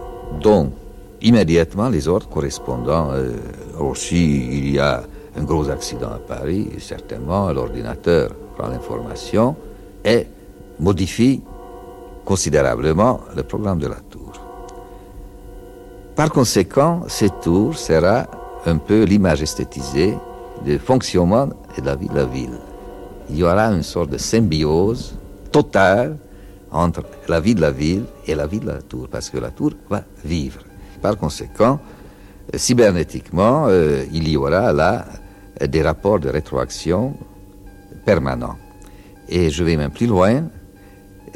S7: donne immédiatement les ordres correspondants. Euh, aussi, il y a un gros accident à Paris, certainement l'ordinateur prend l'information et modifie considérablement le programme de la tour. Par conséquent, cette tour sera un peu l'image esthétisée du fonctionnement et de la ville. Il y aura une sorte de symbiose totale entre la vie de la ville et la vie de la tour, parce que la tour va vivre. Par conséquent, cybernétiquement, euh, il y aura là des rapports de rétroaction permanents. Et je vais même plus loin,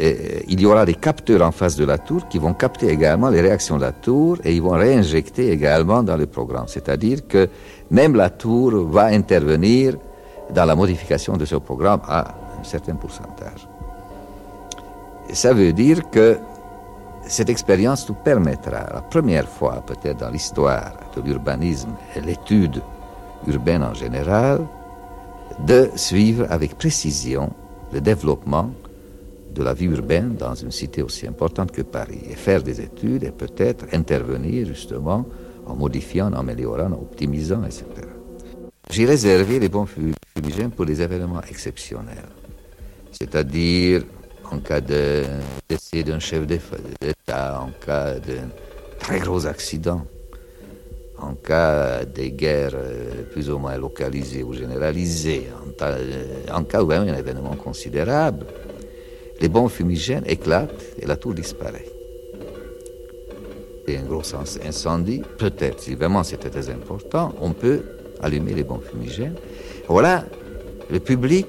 S7: euh, il y aura des capteurs en face de la tour qui vont capter également les réactions de la tour et ils vont réinjecter également dans le programme. C'est-à-dire que même la tour va intervenir dans la modification de ce programme à un certain pourcentage. Ça veut dire que cette expérience nous permettra, la première fois peut-être dans l'histoire de l'urbanisme et l'étude urbaine en général, de suivre avec précision le développement de la vie urbaine dans une cité aussi importante que Paris et faire des études et peut-être intervenir justement en modifiant, en améliorant, en optimisant, etc. J'ai réservé les bons fumigènes pour des événements exceptionnels, c'est-à-dire en cas de décès d'un chef d'État, en cas d'un très gros accident, en cas de guerres euh, plus ou moins localisées ou généralisées, en, cas où il y a un événement considérable, les bombes fumigènes éclatent et la tour disparaît. Et un gros incendie, peut-être, si vraiment c'était très important, on peut allumer les bombes fumigènes. Voilà, le public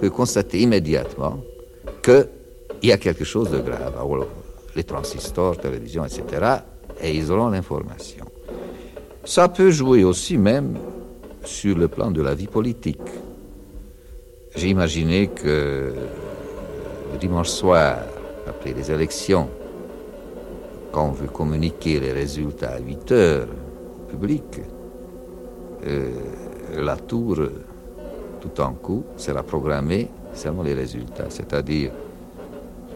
S7: peut constater immédiatement qu'il y a quelque chose de grave. Les transistors, télévision, etc., et ils auront l'information. Ça peut jouer aussi même sur le plan de la vie politique. J'ai imaginé que le dimanche soir, après les élections, quand on veut communiquer les résultats à 8 heures au public, euh, la tour, tout en coup, sera programmée les résultats. C'est-à-dire,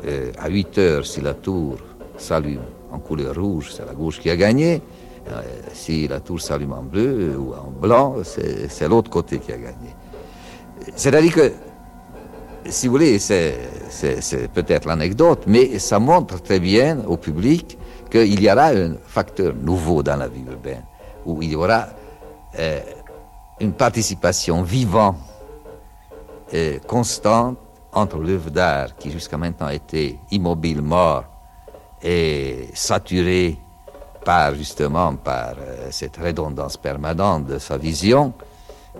S7: euh, à 8 heures, si la tour s'allume en couleur rouge, c'est la gauche qui a gagné. Euh, si la tour s'allume en bleu ou en blanc, c'est l'autre côté qui a gagné. C'est-à-dire que, si vous voulez, c'est peut-être l'anecdote, mais ça montre très bien au public qu'il y aura un facteur nouveau dans la vie urbaine, où il y aura euh, une participation vivante constante entre l'œuvre d'art qui jusqu'à maintenant était immobile, mort et saturé par justement par euh, cette redondance permanente de sa vision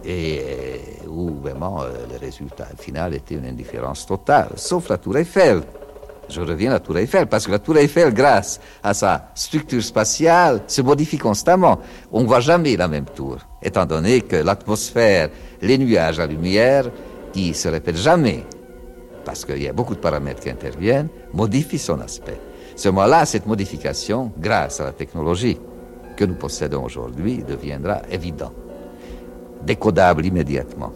S7: et euh, où vraiment euh, le résultat final était une indifférence totale, sauf la tour Eiffel. Je reviens à la tour Eiffel, parce que la tour Eiffel, grâce à sa structure spatiale, se modifie constamment. On ne voit jamais la même tour, étant donné que l'atmosphère, les nuages, la lumière qui se répète jamais, parce qu'il y a beaucoup de paramètres qui interviennent, modifie son aspect. Ce moment-là, cette modification, grâce à la technologie que nous possédons aujourd'hui, deviendra évident, décodable immédiatement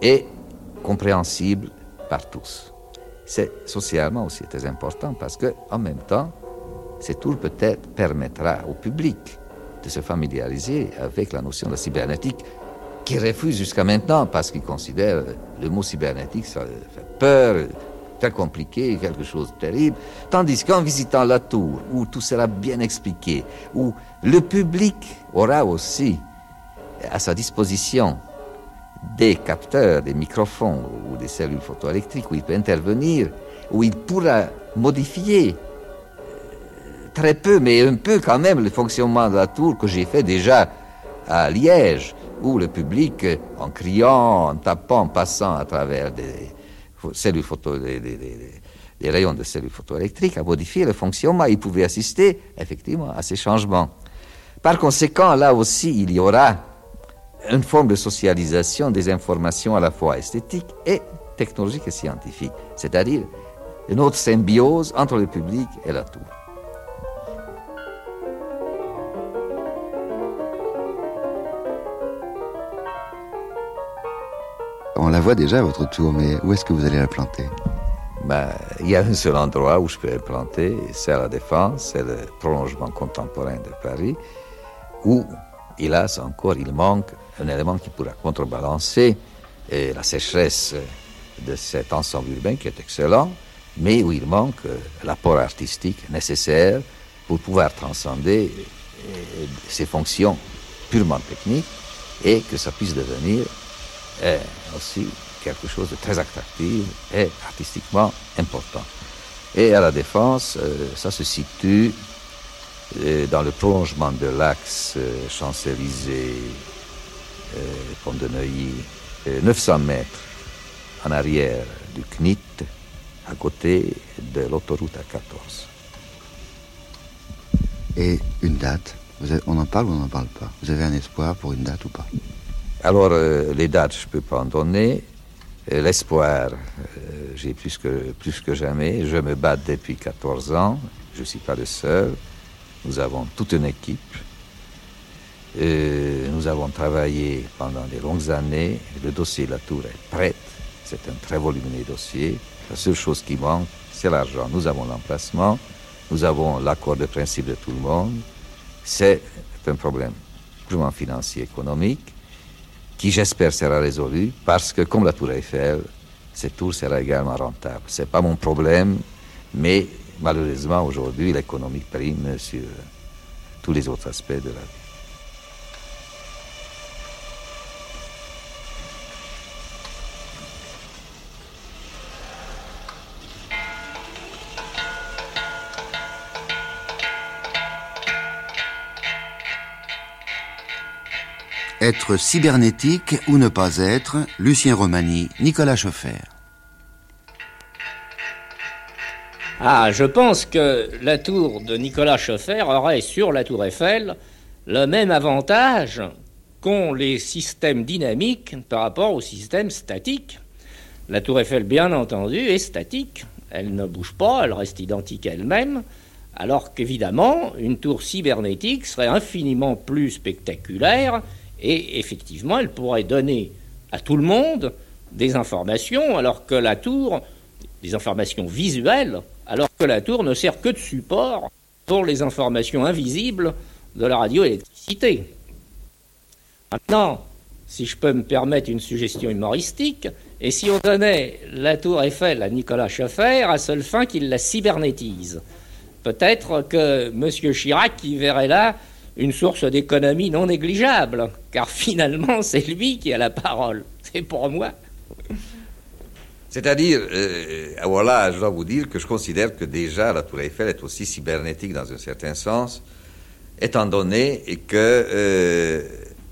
S7: et compréhensible par tous. C'est socialement aussi très important parce que, en même temps, cette tour peut-être permettra au public de se familiariser avec la notion de cybernétique qui refuse jusqu'à maintenant parce qu'il considère le mot cybernétique, ça fait peur, très compliqué, quelque chose de terrible. Tandis qu'en visitant la tour, où tout sera bien expliqué, où le public aura aussi à sa disposition des capteurs, des microphones ou des cellules photoélectriques où il peut intervenir, où il pourra modifier euh, très peu, mais un peu quand même, le fonctionnement de la tour que j'ai fait déjà à Liège, où le public, en criant, en tapant, en passant à travers des cellules photo, des, rayons de cellules photoélectriques, a modifié le fonctionnement. Il pouvait assister effectivement à ces changements. Par conséquent, là aussi, il y aura une forme de socialisation des informations à la fois esthétiques et technologiques et scientifiques, c'est-à-dire une autre symbiose entre le public et la tour.
S3: On la voit déjà, votre tour, mais où est-ce que vous allez la planter?
S7: Ben, Il y a un seul endroit où je peux la planter, c'est à la Défense, c'est le prolongement contemporain de Paris, où, hélas encore, il manque un élément qui pourra contrebalancer et la sécheresse de cet ensemble urbain qui est excellent, mais où il manque euh, l'apport artistique nécessaire pour pouvoir transcender euh, ces fonctions purement techniques et que ça puisse devenir euh, aussi quelque chose de très attractif et artistiquement important. Et à la Défense, ça se situe dans le prolongement de l'axe Champs-Élysées, Pont de Neuilly, 900 mètres en arrière du CNIT, à côté de l'autoroute A14.
S3: Et une date? On en parle ou on n'en parle pas? Vous avez un espoir pour une date ou pas?
S7: Alors, euh, les dates, je ne peux pas en donner. Euh, l'espoir, euh, j'ai plus que, plus que jamais. Je me bats depuis 14 ans. Je ne suis pas le seul. Nous avons toute une équipe. nous avons travaillé pendant des longues années. Le dossier la tour est prêt. C'est un très volumineux dossier. La seule chose qui manque, c'est l'argent. Nous avons l'emplacement, nous avons l'accord de principe de tout le monde. C'est un problème purement financier, économique, qui j'espère sera résolu parce que comme la Tour Eiffel, cette tour sera également rentable. Ce n'est pas mon problème, mais malheureusement aujourd'hui l'économie prime sur tous les autres aspects de la vie.
S3: Être cybernétique ou ne pas être, Lucien Romani, Nicolas Chauffer.
S6: Ah, je pense que la tour de Nicolas Chauffer aurait sur la tour Eiffel le même avantage qu'ont les systèmes dynamiques par rapport aux systèmes statiques. La tour Eiffel, bien entendu, est statique. Elle ne bouge pas, elle reste identique elle-même. Alors qu'évidemment, une tour cybernétique serait infiniment plus spectaculaire et effectivement, elle pourrait donner à tout le monde des informations, alors que la tour, des informations visuelles, alors que la tour ne sert que de support pour les informations invisibles de la radioélectricité. Maintenant, si je peux me permettre une suggestion humoristique, et si on donnait la tour Eiffel à Nicolas Schoeffer à seule fin qu'il la cybernétise Peut-être que M. Chirac y verrait là une source d'économie non négligeable, car finalement c'est lui qui a la parole, c'est pour moi.
S7: C'est-à-dire, euh, voilà, je dois vous dire que je considère que déjà la Tour Eiffel est aussi cybernétique dans un certain sens, étant donné que euh,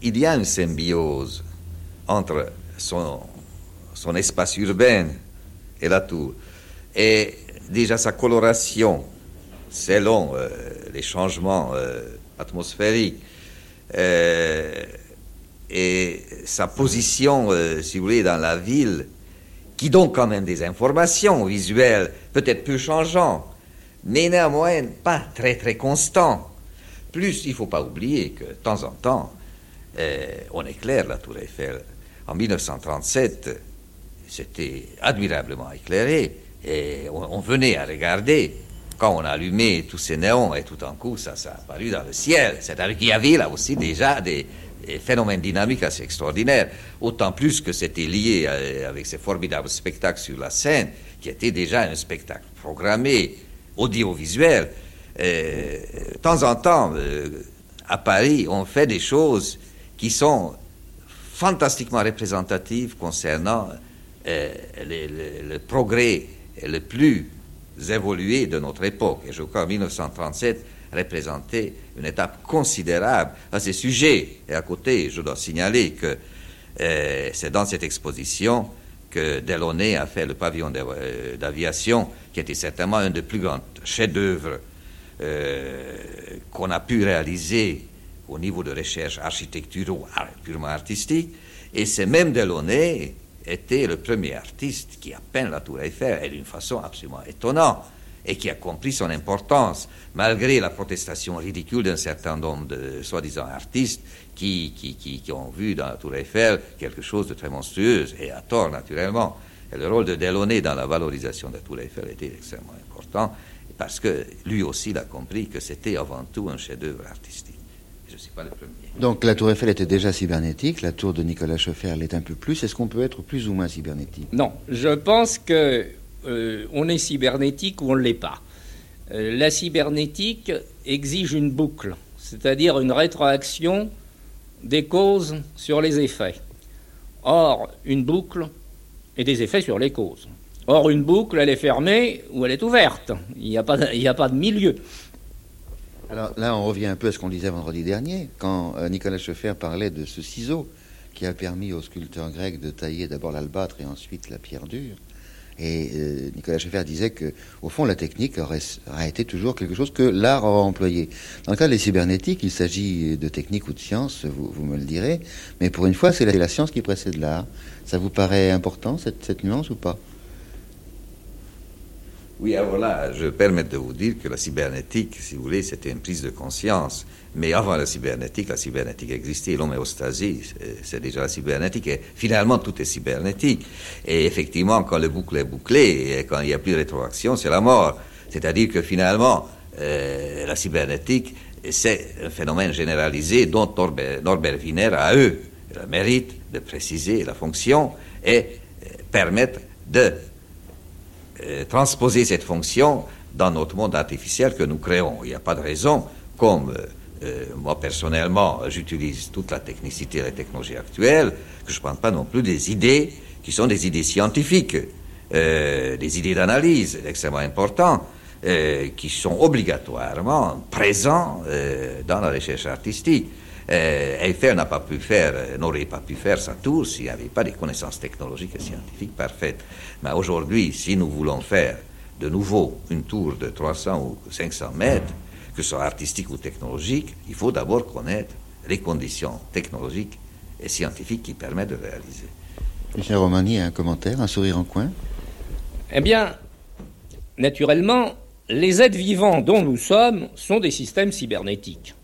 S7: il y a une symbiose entre son, son espace urbain et la tour, et déjà sa coloration selon euh, les changements atmosphérique euh, et sa position, euh, si vous voulez, dans la ville, qui donne quand même des informations visuelles, peut-être peu changeantes, mais néanmoins pas très très constantes. Plus, il ne faut pas oublier que de temps en temps, euh, on éclaire la tour Eiffel. En 1937, c'était admirablement éclairé et on venait à regarder quand on a allumé tous ces néons et tout en coup, ça, ça a apparu dans le ciel. C'est-à-dire qu'il y avait là aussi déjà des, phénomènes dynamiques assez extraordinaires. Autant plus que c'était lié avec ces formidables spectacles sur la scène, qui était déjà un spectacle programmé, audiovisuel. de temps en temps, euh, à Paris, on fait des choses qui sont fantastiquement représentative concernant euh, le, progrès le plus évolué de notre époque. Et je crois que 1937 représentait une étape considérable à ce sujet. Et à côté, je dois signaler que euh, c'est dans cette exposition que Delaunay a fait le pavillon euh, d'aviation, qui était certainement un des plus grands chefs-d'œuvre euh, qu'on a pu réaliser au niveau de recherche architecturale purement artistique. Et c'est même Delaunay était le premier artiste qui a peint la Tour Eiffel et d'une façon absolument étonnante et qui a compris son importance, malgré la protestation ridicule d'un certain nombre de soi-disant artistes qui, qui, ont vu dans la Tour Eiffel quelque chose de très monstrueux, et à tort naturellement. Et le rôle de Delaunay dans la valorisation de la Tour Eiffel était extrêmement important, parce que lui aussi il a compris que c'était avant tout un chef-d'œuvre artistique. Je ne suis pas le premier.
S9: Donc la Tour Eiffel était déjà cybernétique, la tour de Nicolas Schoeffer l'est un peu plus. Est-ce qu'on peut être plus ou moins cybernétique?
S6: Non, je pense que euh, on est cybernétique ou on ne l'est pas. Euh, la cybernétique exige une boucle, c'est-à-dire une rétroaction des causes sur les effets. Or, une boucle et des effets sur les causes. Or, une boucle, elle est fermée ou elle est ouverte. Il n'y a pas de milieu.
S9: Alors là, on revient un peu à ce qu'on disait vendredi dernier, quand euh, Nicolas Schoeffer parlait de ce ciseau qui a permis aux sculpteurs grecs de tailler d'abord l'albâtre et ensuite la pierre dure. Et euh, Nicolas Schaeffer disait que, au fond, la technique aurait, été toujours quelque chose que l'art aura employé. Dans le cas des cybernétiques, il s'agit de technique ou de science, vous, me le direz, mais pour une fois, c'est la, science qui précède l'art. Ça vous paraît important, cette nuance ou pas?
S7: Oui, alors là, je permets de vous dire que la cybernétique, si vous voulez, c'était une prise de conscience. Mais avant la cybernétique, la cybernétique existait. L'homéostasie, c'est déjà la cybernétique. Et finalement, tout est cybernétique. Et effectivement, quand le boucle est bouclé, et quand il n'y a plus de rétroaction, c'est la mort. C'est-à-dire que finalement, euh, la cybernétique, c'est un phénomène généralisé dont Norbert, Wiener a eu le mérite de préciser la fonction et euh, permettre de euh, transposer cette fonction dans notre monde artificiel que nous créons. Il n'y a pas de raison, comme euh, euh, moi personnellement j'utilise toute la technicité et la technologie actuelle, que je ne prends pas non plus des idées qui sont des idées scientifiques, des idées d'analyse extrêmement importantes, qui sont obligatoirement présents dans la recherche artistique. Eiffel n'a pas pu faire, n'aurait pas pu faire sa tour s'il n'y avait pas des connaissances technologiques et scientifiques parfaites. Mais aujourd'hui, si nous voulons faire de nouveau une tour de 300 ou 500 mètres, que ce soit artistique ou technologique, il faut d'abord connaître les conditions technologiques et scientifiques qui permettent de réaliser.
S9: Michel Romani, un commentaire, un sourire en coin?
S6: Eh bien, naturellement, les êtres vivants dont nous sommes sont des systèmes cybernétiques.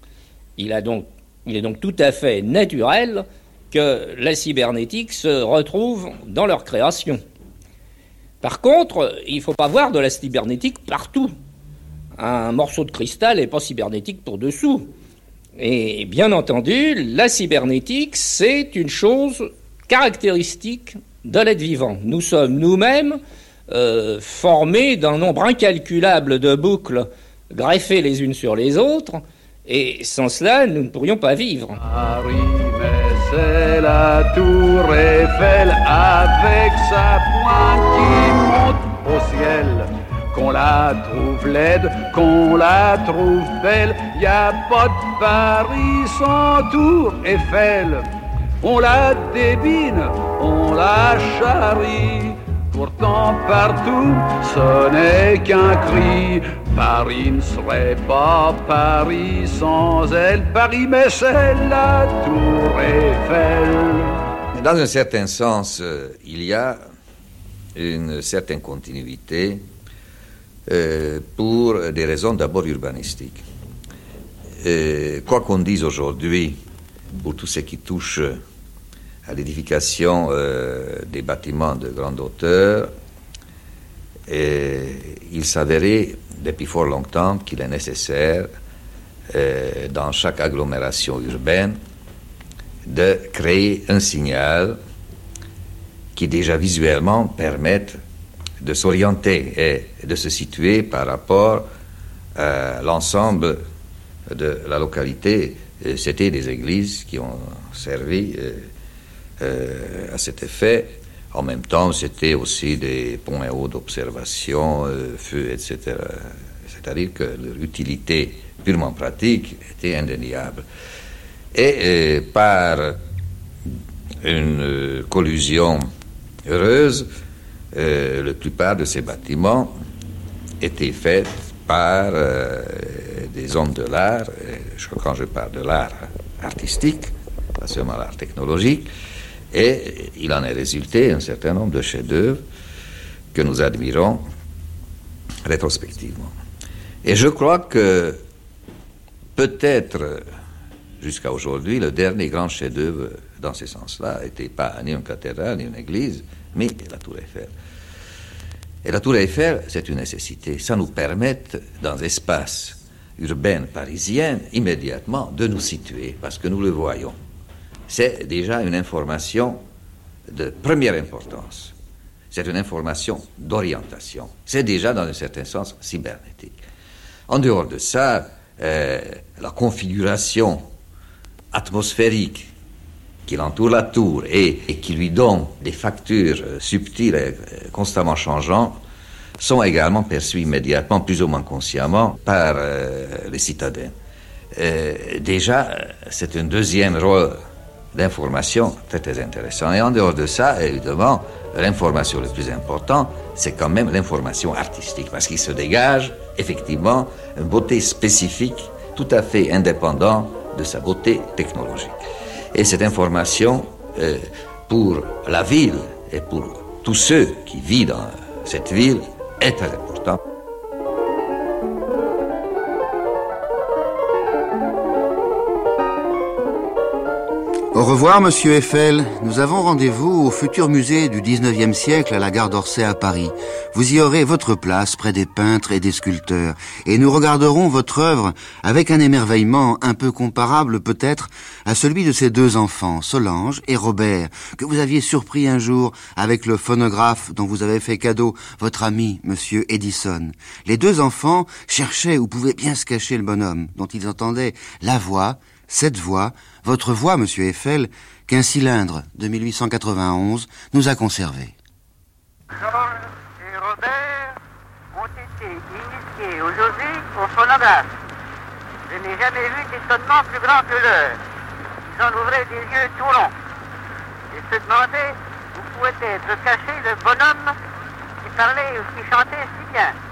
S6: Il, a donc, il est donc tout à fait naturel que la cybernétique se retrouve dans leur création. Par contre, il ne faut pas voir de la cybernétique partout. Un morceau de cristal n'est pas cybernétique pour dessous. Et bien entendu, la cybernétique, c'est une chose caractéristique de l'être vivant. Nous sommes nous-mêmes euh, formés d'un nombre incalculable de boucles greffées les unes sur les autres, et sans cela, nous ne pourrions pas vivre.
S14: La tour Eiffel avec sa pointe qui monte au ciel. Qu'on la trouve laide, qu'on la trouve belle, y a pas de Paris sans tour Eiffel. On la débine, on la charrie, pourtant partout ce n'est qu'un cri. Paris ne serait pas Paris sans elle. Paris, mais c'est la tour Eiffel.
S7: Dans un certain sens, euh, il y a une certaine continuité euh, pour des raisons d'abord urbanistiques. Euh, quoi qu'on dise aujourd'hui, pour tout ce qui touche à l'édification des bâtiments de grande hauteur, il s'avérait depuis fort longtemps qu'il est nécessaire, euh, dans chaque agglomération urbaine, de créer un signal qui déjà visuellement permette de s'orienter et de se situer par rapport à l'ensemble de la localité. C'était des églises qui ont servi euh, à cet effet. En même temps, c'était aussi des points hauts d'observation, feu, etc. C'est-à-dire que leur utilité purement pratique était indéniable. Et par une collusion heureuse, la plupart de ces bâtiments étaient faits par euh, des hommes de l'art, quand je parle de l'art artistique, pas seulement l'art technologique, et il en est résulté un certain nombre de chefs-d'œuvre que nous admirons rétrospectivement. Et je crois que peut-être jusqu'à aujourd'hui, le dernier grand chef-d'œuvre dans ce sens-là n'était pas ni une cathédrale ni une église, mais la Tour Eiffel. Et la Tour Eiffel, c'est une nécessité. Ça nous permet, dans l'espace urbain parisien, immédiatement de nous situer, parce que nous le voyons. C'est déjà une information de première importance. C'est une information d'orientation. C'est déjà, dans un certain sens, cybernétique. En dehors de ça, euh, la configuration atmosphérique qui entoure la tour et, qui lui donne des factures euh, subtiles et euh, constamment changeantes sont également perçues immédiatement, plus ou moins consciemment, par les citadins. déjà, c'est un deuxième rôle d'information très, très. Et en dehors de ça, évidemment, l'information la plus importante, c'est quand même l'information artistique, parce qu'il se dégage effectivement une beauté spécifique, tout à fait indépendante de sa beauté technologique. Et cette information, euh, pour la ville et pour tous ceux qui vivent dans cette ville, est très importante.
S3: Au revoir, monsieur Eiffel. Nous avons rendez-vous au futur musée du 19e siècle à la gare d'Orsay à Paris. Vous y aurez votre place près des peintres et des sculpteurs. Et nous regarderons votre œuvre avec un émerveillement un peu comparable peut-être à celui de ces deux enfants, Solange et Robert, que vous aviez surpris un jour avec le phonographe dont vous avez fait cadeau votre ami, monsieur Edison. Les deux enfants cherchaient où pouvait bien se cacher le bonhomme, dont ils entendaient la voix, cette voix, votre voix, monsieur Eiffel, qu'un cylindre de 1891 nous a conservé.
S15: Georges et Robert ont été initiés aujourd'hui au phonographe. Je n'ai jamais vu d'étonnement plus grand que leur. Ils en ouvraient des yeux tout ronds et se demandaient où pouvait être caché le bonhomme qui parlait ou qui chantait si bien.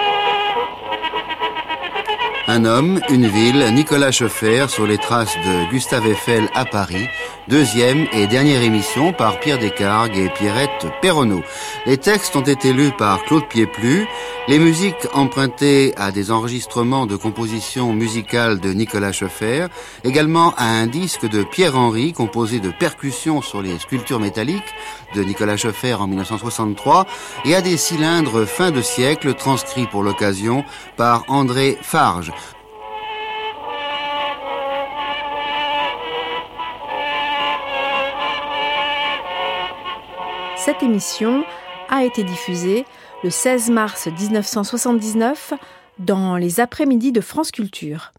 S3: Un homme, une ville, Nicolas Schoeffer sur les traces de Gustave Eiffel à Paris, deuxième et dernière émission par Pierre Descargues et Pierrette Perronneau. Les textes ont été lus par Claude Pieplu, les musiques empruntées à des enregistrements de compositions musicales de Nicolas Schoeffer, également à un disque de Pierre Henry composé de percussions sur les sculptures métalliques de Nicolas Schoeffer en 1963 et à des cylindres fin de siècle transcrits pour l'occasion par André Farge.
S2: Cette émission a été diffusée le 16 mars 1979 dans les après-midi de France Culture.